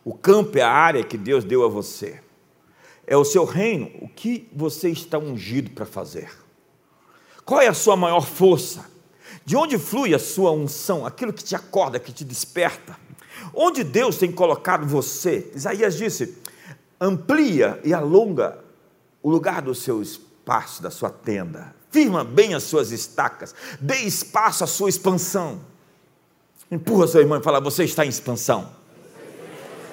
O campo é a área que Deus deu a você. é o seu reino, o que você está ungido para fazer? Qual é a sua maior força? De onde flui a sua unção, aquilo que te acorda, que te desperta? Onde Deus tem colocado você? Isaías disse: amplia e alonga o lugar do seu espaço, da sua tenda, firma bem as suas estacas, dê espaço à sua expansão. Empurra seu irmão e fala: Você está em expansão.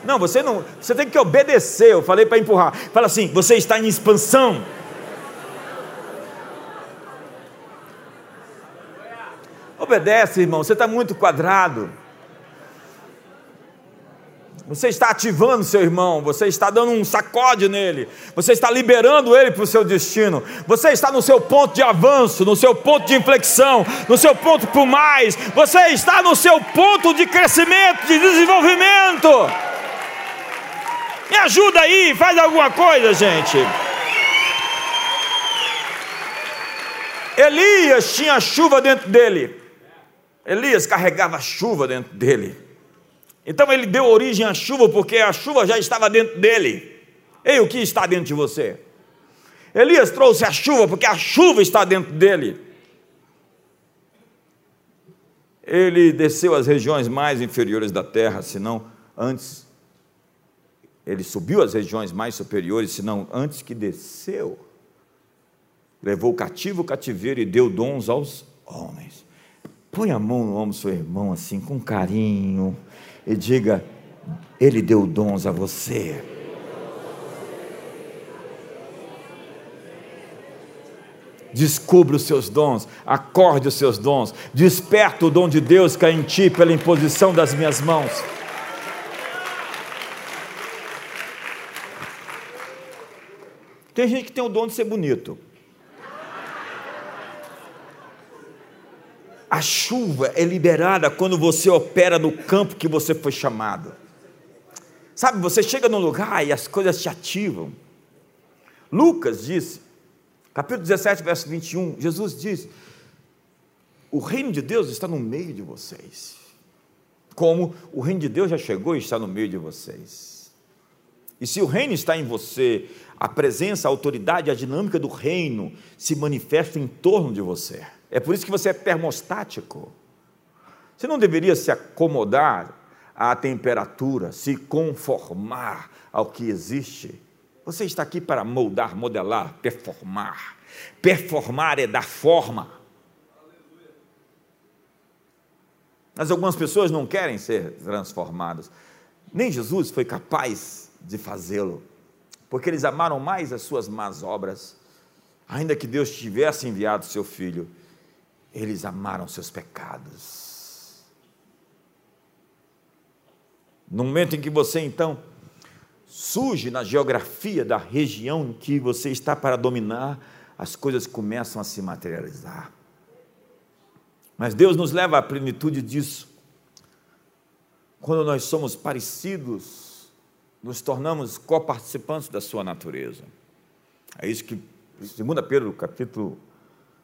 Não, você não, você tem que obedecer. Eu falei para empurrar. Fala assim: Você está em expansão. Obedece, irmão. Você está muito quadrado. Você está ativando seu irmão, você está dando um sacode nele, você está liberando ele para o seu destino, você está no seu ponto de avanço, no seu ponto de inflexão, no seu ponto para mais, você está no seu ponto de crescimento, de desenvolvimento. Me ajuda aí, faz alguma coisa, gente. Elias tinha chuva dentro dele. Elias carregava chuva dentro dele. Então ele deu origem à chuva, porque a chuva já estava dentro dele. Ei, o que está dentro de você? Elias trouxe a chuva, porque a chuva está dentro dele. Ele desceu às regiões mais inferiores da terra, senão antes. Ele subiu às regiões mais superiores, senão antes que desceu. Levou o cativo o cativeiro e deu dons aos homens. Põe a mão no ombro do seu irmão assim, com carinho e diga: Ele deu dons a você. Descubra os seus dons, acorde os seus dons, desperta o dom de Deus que é em ti pela imposição das minhas mãos. Tem gente que tem o dom de ser bonito. A chuva é liberada quando você opera no campo que você foi chamado. Sabe, você chega num lugar e as coisas te ativam. Lucas disse, capítulo 17, verso 21, Jesus diz: O reino de Deus está no meio de vocês. Como o reino de Deus já chegou e está no meio de vocês. E se o reino está em você, a presença, a autoridade, a dinâmica do reino se manifesta em torno de você. É por isso que você é termostático. Você não deveria se acomodar à temperatura, se conformar ao que existe. Você está aqui para moldar, modelar, performar. Performar é dar forma. Mas algumas pessoas não querem ser transformadas. Nem Jesus foi capaz de fazê-lo, porque eles amaram mais as suas más obras, ainda que Deus tivesse enviado seu filho eles amaram seus pecados. No momento em que você então surge na geografia da região em que você está para dominar, as coisas começam a se materializar. Mas Deus nos leva à plenitude disso. Quando nós somos parecidos, nos tornamos coparticipantes da sua natureza. É isso que 2 Pedro, capítulo,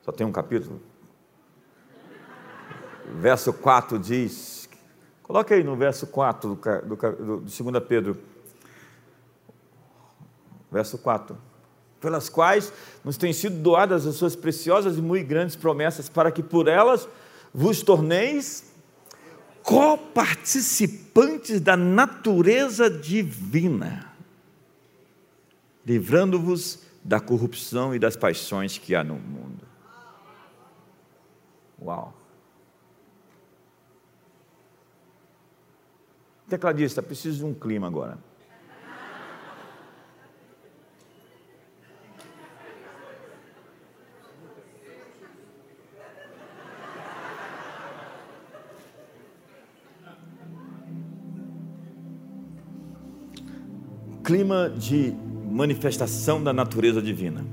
só tem um capítulo, verso 4 diz, coloque aí no verso 4 do, do, do, de 2 Pedro, verso 4, pelas quais nos têm sido doadas as suas preciosas e muito grandes promessas, para que por elas vos torneis coparticipantes da natureza divina, livrando-vos da corrupção e das paixões que há no mundo. Uau! Tecladista, preciso de um clima agora. Clima de manifestação da natureza divina.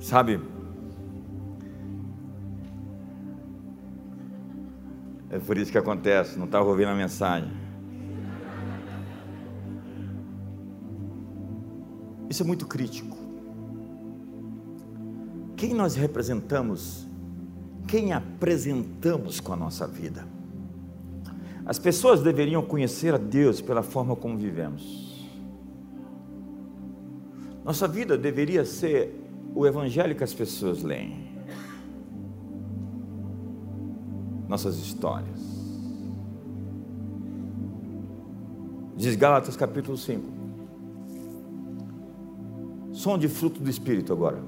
Sabe, É por isso que acontece, não estava ouvindo a mensagem. Isso é muito crítico. Quem nós representamos, quem apresentamos com a nossa vida? As pessoas deveriam conhecer a Deus pela forma como vivemos. Nossa vida deveria ser o evangelho que as pessoas leem. Nossas histórias. Diz Gálatas capítulo 5. Som de fruto do Espírito agora.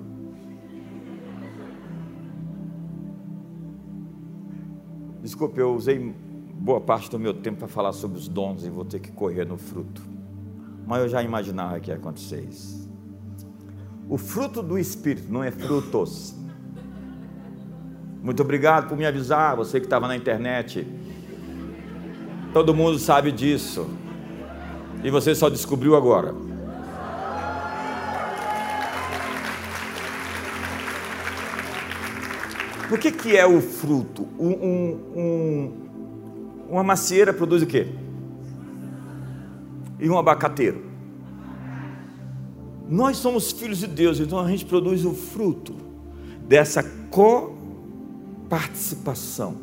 Desculpe, eu usei boa parte do meu tempo para falar sobre os dons e vou ter que correr no fruto. Mas eu já imaginava que ia acontecer isso. O fruto do Espírito não é frutos. Muito obrigado por me avisar, você que estava na internet. Todo mundo sabe disso. E você só descobriu agora. O que, que é o fruto? Um, um, um uma macieira produz o quê? E um abacateiro. Nós somos filhos de Deus, então a gente produz o fruto dessa coparticipação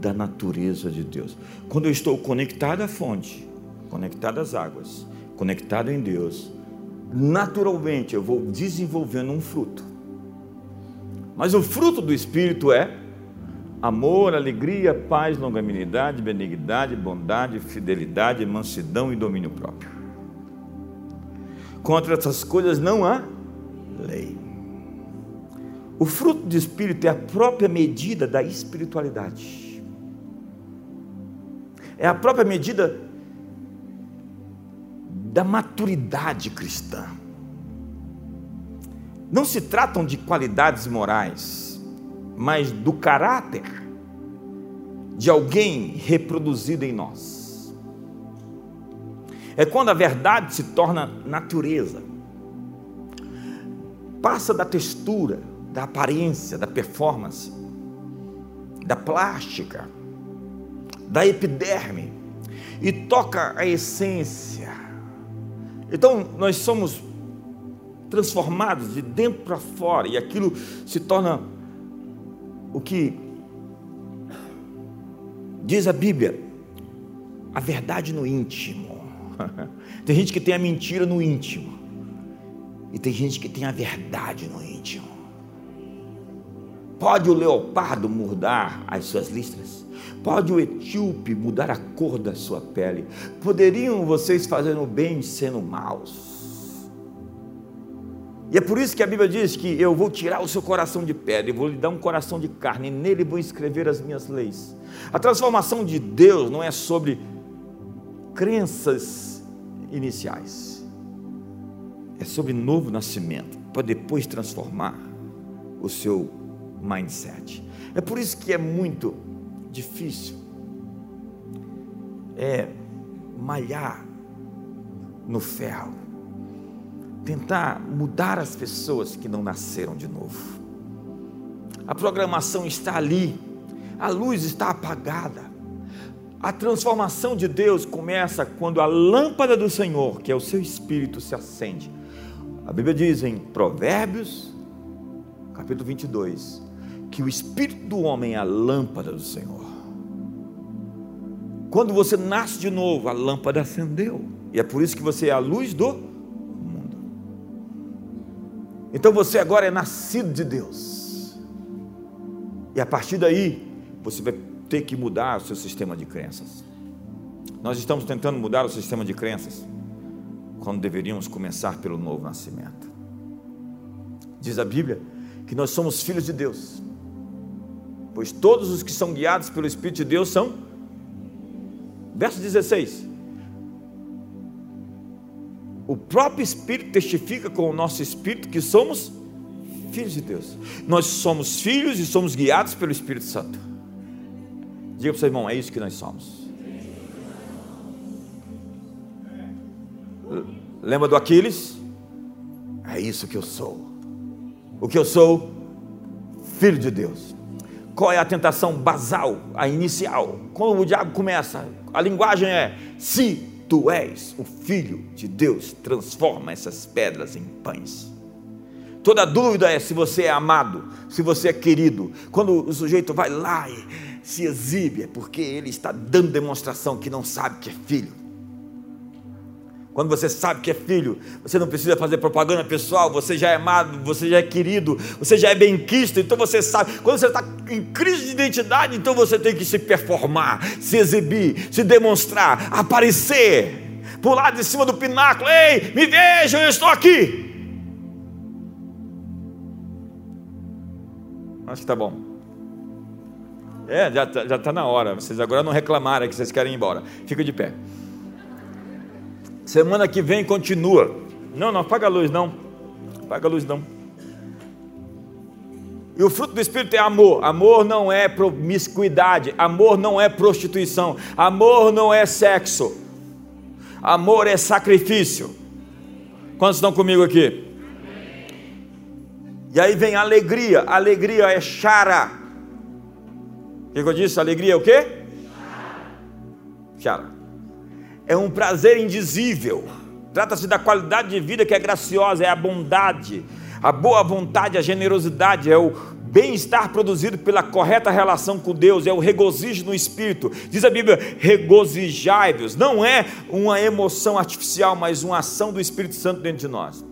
da natureza de Deus. Quando eu estou conectado à fonte, conectado às águas, conectado em Deus, naturalmente eu vou desenvolvendo um fruto. Mas o fruto do Espírito é amor, alegria, paz, longanimidade, benignidade, bondade, fidelidade, mansidão e domínio próprio. Contra essas coisas não há lei. O fruto do Espírito é a própria medida da espiritualidade. É a própria medida da maturidade cristã. Não se tratam de qualidades morais mas do caráter de alguém reproduzido em nós. É quando a verdade se torna natureza, passa da textura, da aparência, da performance, da plástica, da epiderme e toca a essência. Então nós somos transformados de dentro para fora e aquilo se torna o que diz a Bíblia, a verdade no íntimo. [laughs] tem gente que tem a mentira no íntimo, e tem gente que tem a verdade no íntimo. Pode o leopardo mudar as suas listras? Pode o etíope mudar a cor da sua pele? Poderiam vocês fazendo bem sendo maus? E é por isso que a Bíblia diz que eu vou tirar o seu coração de pedra e vou lhe dar um coração de carne, e nele vou escrever as minhas leis. A transformação de Deus não é sobre crenças iniciais, é sobre novo nascimento, para depois transformar o seu mindset. É por isso que é muito difícil é malhar no ferro tentar mudar as pessoas que não nasceram de novo. A programação está ali, a luz está apagada. A transformação de Deus começa quando a lâmpada do Senhor, que é o seu espírito, se acende. A Bíblia diz em Provérbios, capítulo 22, que o espírito do homem é a lâmpada do Senhor. Quando você nasce de novo, a lâmpada acendeu. E é por isso que você é a luz do então você agora é nascido de Deus. E a partir daí, você vai ter que mudar o seu sistema de crenças. Nós estamos tentando mudar o sistema de crenças, quando deveríamos começar pelo novo nascimento. Diz a Bíblia que nós somos filhos de Deus, pois todos os que são guiados pelo Espírito de Deus são. Verso 16: o próprio Espírito testifica com o nosso Espírito que somos filhos de Deus. Nós somos filhos e somos guiados pelo Espírito Santo. Diga para o seu irmão, é isso que nós somos. Lembra do Aquiles? É isso que eu sou. O que eu sou? Filho de Deus. Qual é a tentação basal, a inicial? Quando o diabo começa, a linguagem é: se Tu és o Filho de Deus, transforma essas pedras em pães. Toda dúvida é se você é amado, se você é querido. Quando o sujeito vai lá e se exibe, é porque ele está dando demonstração que não sabe que é filho. Quando você sabe que é filho, você não precisa fazer propaganda pessoal, você já é amado, você já é querido, você já é bem-quisto, então você sabe. Quando você está em crise de identidade, então você tem que se performar, se exibir, se demonstrar, aparecer, pular de cima do pináculo. Ei, me vejam, eu estou aqui. Acho que tá bom. É, já está tá na hora. Vocês agora não reclamaram que vocês querem ir embora. Fica de pé. Semana que vem continua. Não, não, apaga a luz não. Apaga a luz não. E o fruto do Espírito é amor. Amor não é promiscuidade. Amor não é prostituição. Amor não é sexo. Amor é sacrifício. Quantos estão comigo aqui? E aí vem alegria. Alegria é chara. O que, eu disse? Alegria é o quê? Chara. É um prazer indizível. Trata-se da qualidade de vida que é graciosa, é a bondade, a boa vontade, a generosidade, é o bem-estar produzido pela correta relação com Deus, é o regozijo no espírito. Diz a Bíblia: regozijai-vos. Não é uma emoção artificial, mas uma ação do Espírito Santo dentro de nós.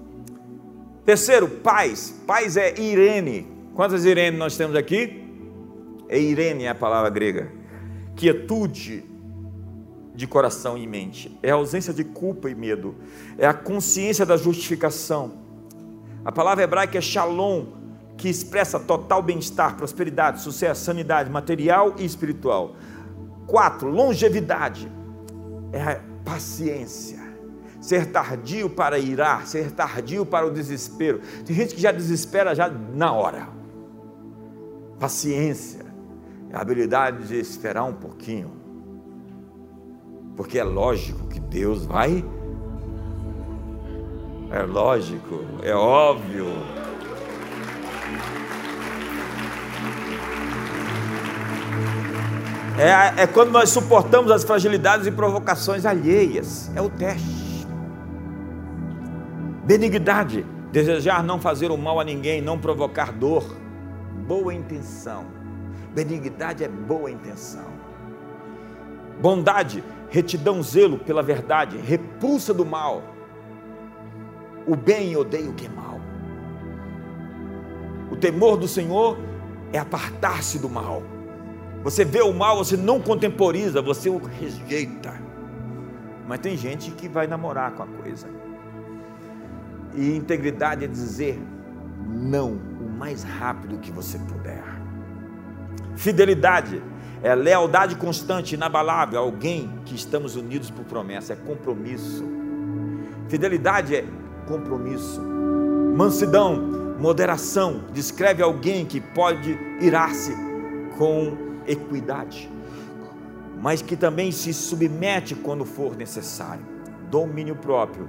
Terceiro, paz. Paz é Irene. Quantas Irene nós temos aqui? É Irene é a palavra grega. Quietude de coração e mente. É a ausência de culpa e medo. É a consciência da justificação. A palavra hebraica é shalom, que expressa total bem-estar, prosperidade, sucesso, sanidade material e espiritual. Quatro, longevidade. É a paciência ser tardio para irar, ser tardio para o desespero. Tem gente que já desespera já na hora. Paciência é a habilidade de esperar um pouquinho. Porque é lógico que Deus vai. É lógico, é óbvio. É, é quando nós suportamos as fragilidades e provocações alheias. É o teste. Benignidade, desejar não fazer o mal a ninguém, não provocar dor. Boa intenção. Benignidade é boa intenção. Bondade, retidão, zelo pela verdade, repulsa do mal. O bem odeia o que é mal. O temor do Senhor é apartar-se do mal. Você vê o mal, você não contemporiza, você o rejeita. Mas tem gente que vai namorar com a coisa. E integridade é dizer não o mais rápido que você puder. Fidelidade é lealdade constante, inabalável, alguém que estamos unidos por promessa, é compromisso. Fidelidade é compromisso. Mansidão, moderação, descreve alguém que pode irar-se com equidade, mas que também se submete quando for necessário. Domínio próprio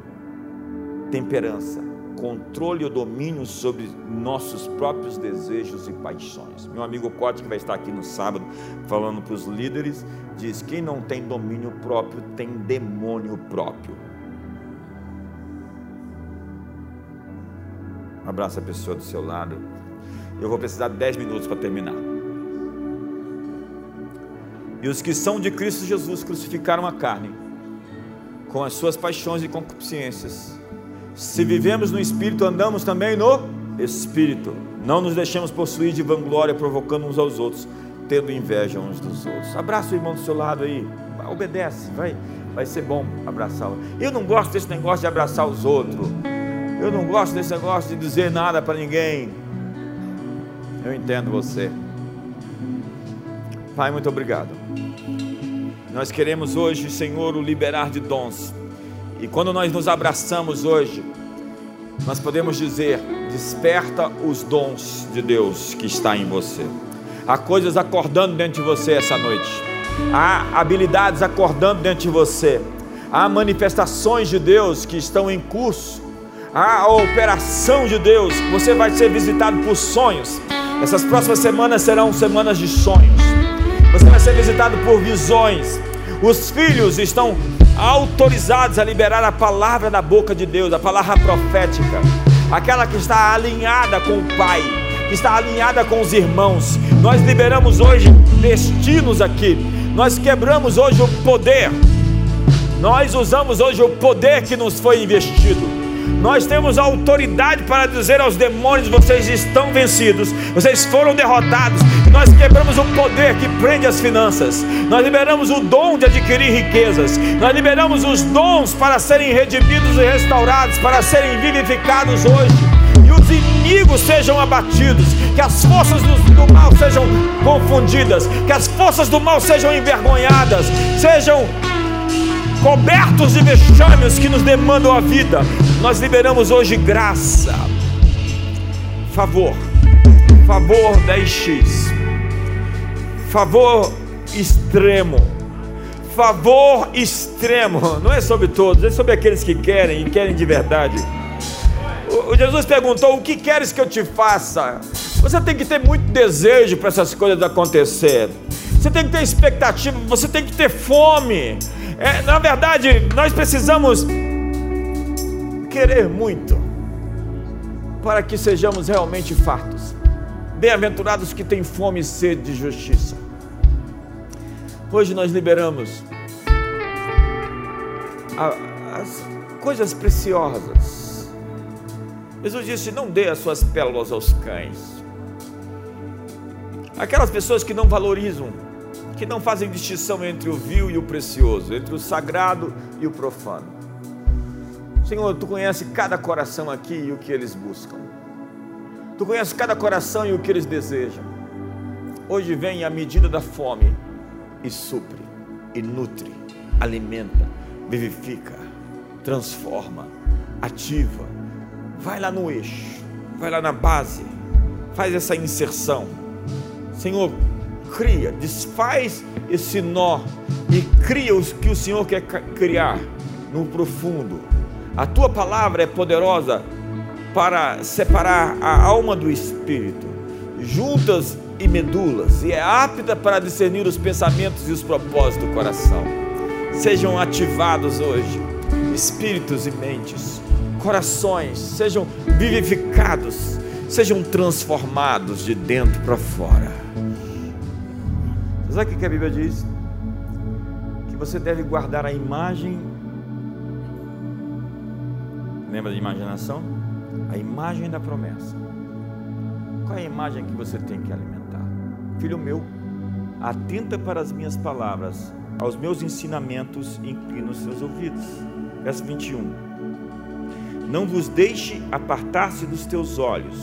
temperança, controle ou domínio sobre nossos próprios desejos e paixões. Meu amigo Cote, que vai estar aqui no sábado falando para os líderes, diz: quem não tem domínio próprio tem demônio próprio. Abraço a pessoa do seu lado. Eu vou precisar de 10 minutos para terminar. E os que são de Cristo Jesus crucificaram a carne com as suas paixões e concupiscências se vivemos no Espírito, andamos também no Espírito. Não nos deixemos possuir de vanglória, provocando uns aos outros, tendo inveja uns dos outros. Abraça o irmão do seu lado aí, obedece, vai, vai ser bom abraçá-lo. Eu não gosto desse negócio de abraçar os outros. Eu não gosto desse negócio de dizer nada para ninguém. Eu entendo você. Pai, muito obrigado. Nós queremos hoje, Senhor, o liberar de dons e quando nós nos abraçamos hoje, nós podemos dizer: desperta os dons de Deus que está em você. Há coisas acordando dentro de você essa noite. Há habilidades acordando dentro de você. Há manifestações de Deus que estão em curso. Há a operação de Deus. Você vai ser visitado por sonhos. Essas próximas semanas serão semanas de sonhos. Você vai ser visitado por visões. Os filhos estão autorizados a liberar a palavra da boca de Deus, a palavra profética. aquela que está alinhada com o Pai, que está alinhada com os irmãos. Nós liberamos hoje destinos aqui, nós quebramos hoje o poder, nós usamos hoje o poder que nos foi investido. Nós temos autoridade para dizer aos demônios: vocês estão vencidos, vocês foram derrotados. Nós quebramos o poder que prende as finanças, nós liberamos o dom de adquirir riquezas, nós liberamos os dons para serem redimidos e restaurados, para serem vivificados hoje. Os inimigos sejam abatidos, que as forças do, do mal sejam confundidas, que as forças do mal sejam envergonhadas, sejam cobertos de vexames que nos demandam a vida, nós liberamos hoje graça, favor, favor 10x, favor extremo, favor extremo, não é sobre todos, é sobre aqueles que querem e querem de verdade. O Jesus perguntou: O que queres que eu te faça? Você tem que ter muito desejo para essas coisas acontecer. Você tem que ter expectativa, você tem que ter fome. É, na verdade, nós precisamos querer muito para que sejamos realmente fartos. Bem-aventurados que têm fome e sede de justiça. Hoje nós liberamos as coisas preciosas. Jesus disse: Não dê as suas pérolas aos cães. Aquelas pessoas que não valorizam que não fazem distinção entre o vil e o precioso, entre o sagrado e o profano. Senhor, tu conheces cada coração aqui e o que eles buscam. Tu conheces cada coração e o que eles desejam. Hoje vem a medida da fome e supre, e nutre, alimenta, vivifica, transforma, ativa. Vai lá no eixo, vai lá na base, faz essa inserção. Senhor, cria, desfaz esse nó e cria o que o Senhor quer criar no profundo. A tua palavra é poderosa para separar a alma do espírito, juntas e medulas, e é apta para discernir os pensamentos e os propósitos do coração. Sejam ativados hoje espíritos e mentes, corações, sejam vivificados, sejam transformados de dentro para fora. Sabe o que a Bíblia diz? Que você deve guardar a imagem. Lembra da imaginação? A imagem da promessa. Qual é a imagem que você tem que alimentar? Filho meu, atenta para as minhas palavras, aos meus ensinamentos, inclina os seus ouvidos. Verso 21. Não vos deixe apartar-se dos teus olhos,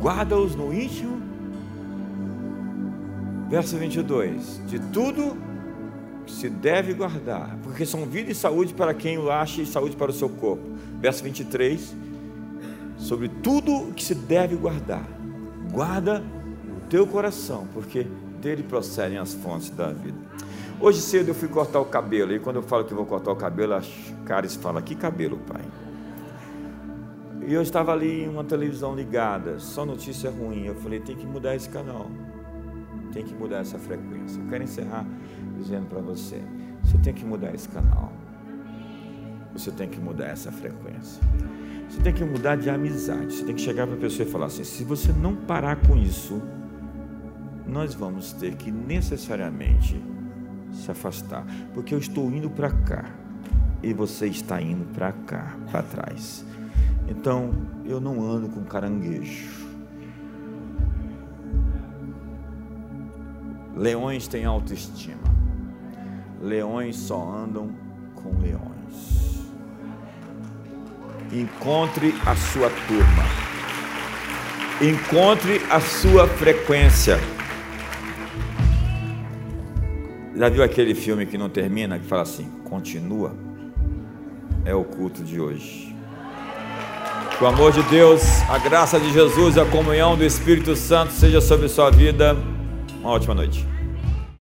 guarda-os no íntimo Verso 22: De tudo se deve guardar, porque são vida e saúde para quem o acha e saúde para o seu corpo. Verso 23: Sobre tudo que se deve guardar, guarda o teu coração, porque dele procedem as fontes da vida. Hoje cedo eu fui cortar o cabelo, e quando eu falo que vou cortar o cabelo, as caras falam: Que cabelo, pai? E eu estava ali uma televisão ligada, só notícia ruim. Eu falei: Tem que mudar esse canal tem que mudar essa frequência. Eu quero encerrar dizendo para você: você tem que mudar esse canal. Você tem que mudar essa frequência. Você tem que mudar de amizade. Você tem que chegar para a pessoa e falar assim: se você não parar com isso, nós vamos ter que necessariamente se afastar, porque eu estou indo para cá e você está indo para cá, para trás. Então, eu não ando com caranguejo. Leões têm autoestima. Leões só andam com leões. Encontre a sua turma. Encontre a sua frequência. Já viu aquele filme que não termina, que fala assim: continua? É o culto de hoje. Que o amor de Deus, a graça de Jesus e a comunhão do Espírito Santo seja sobre sua vida. Uma ótima noite.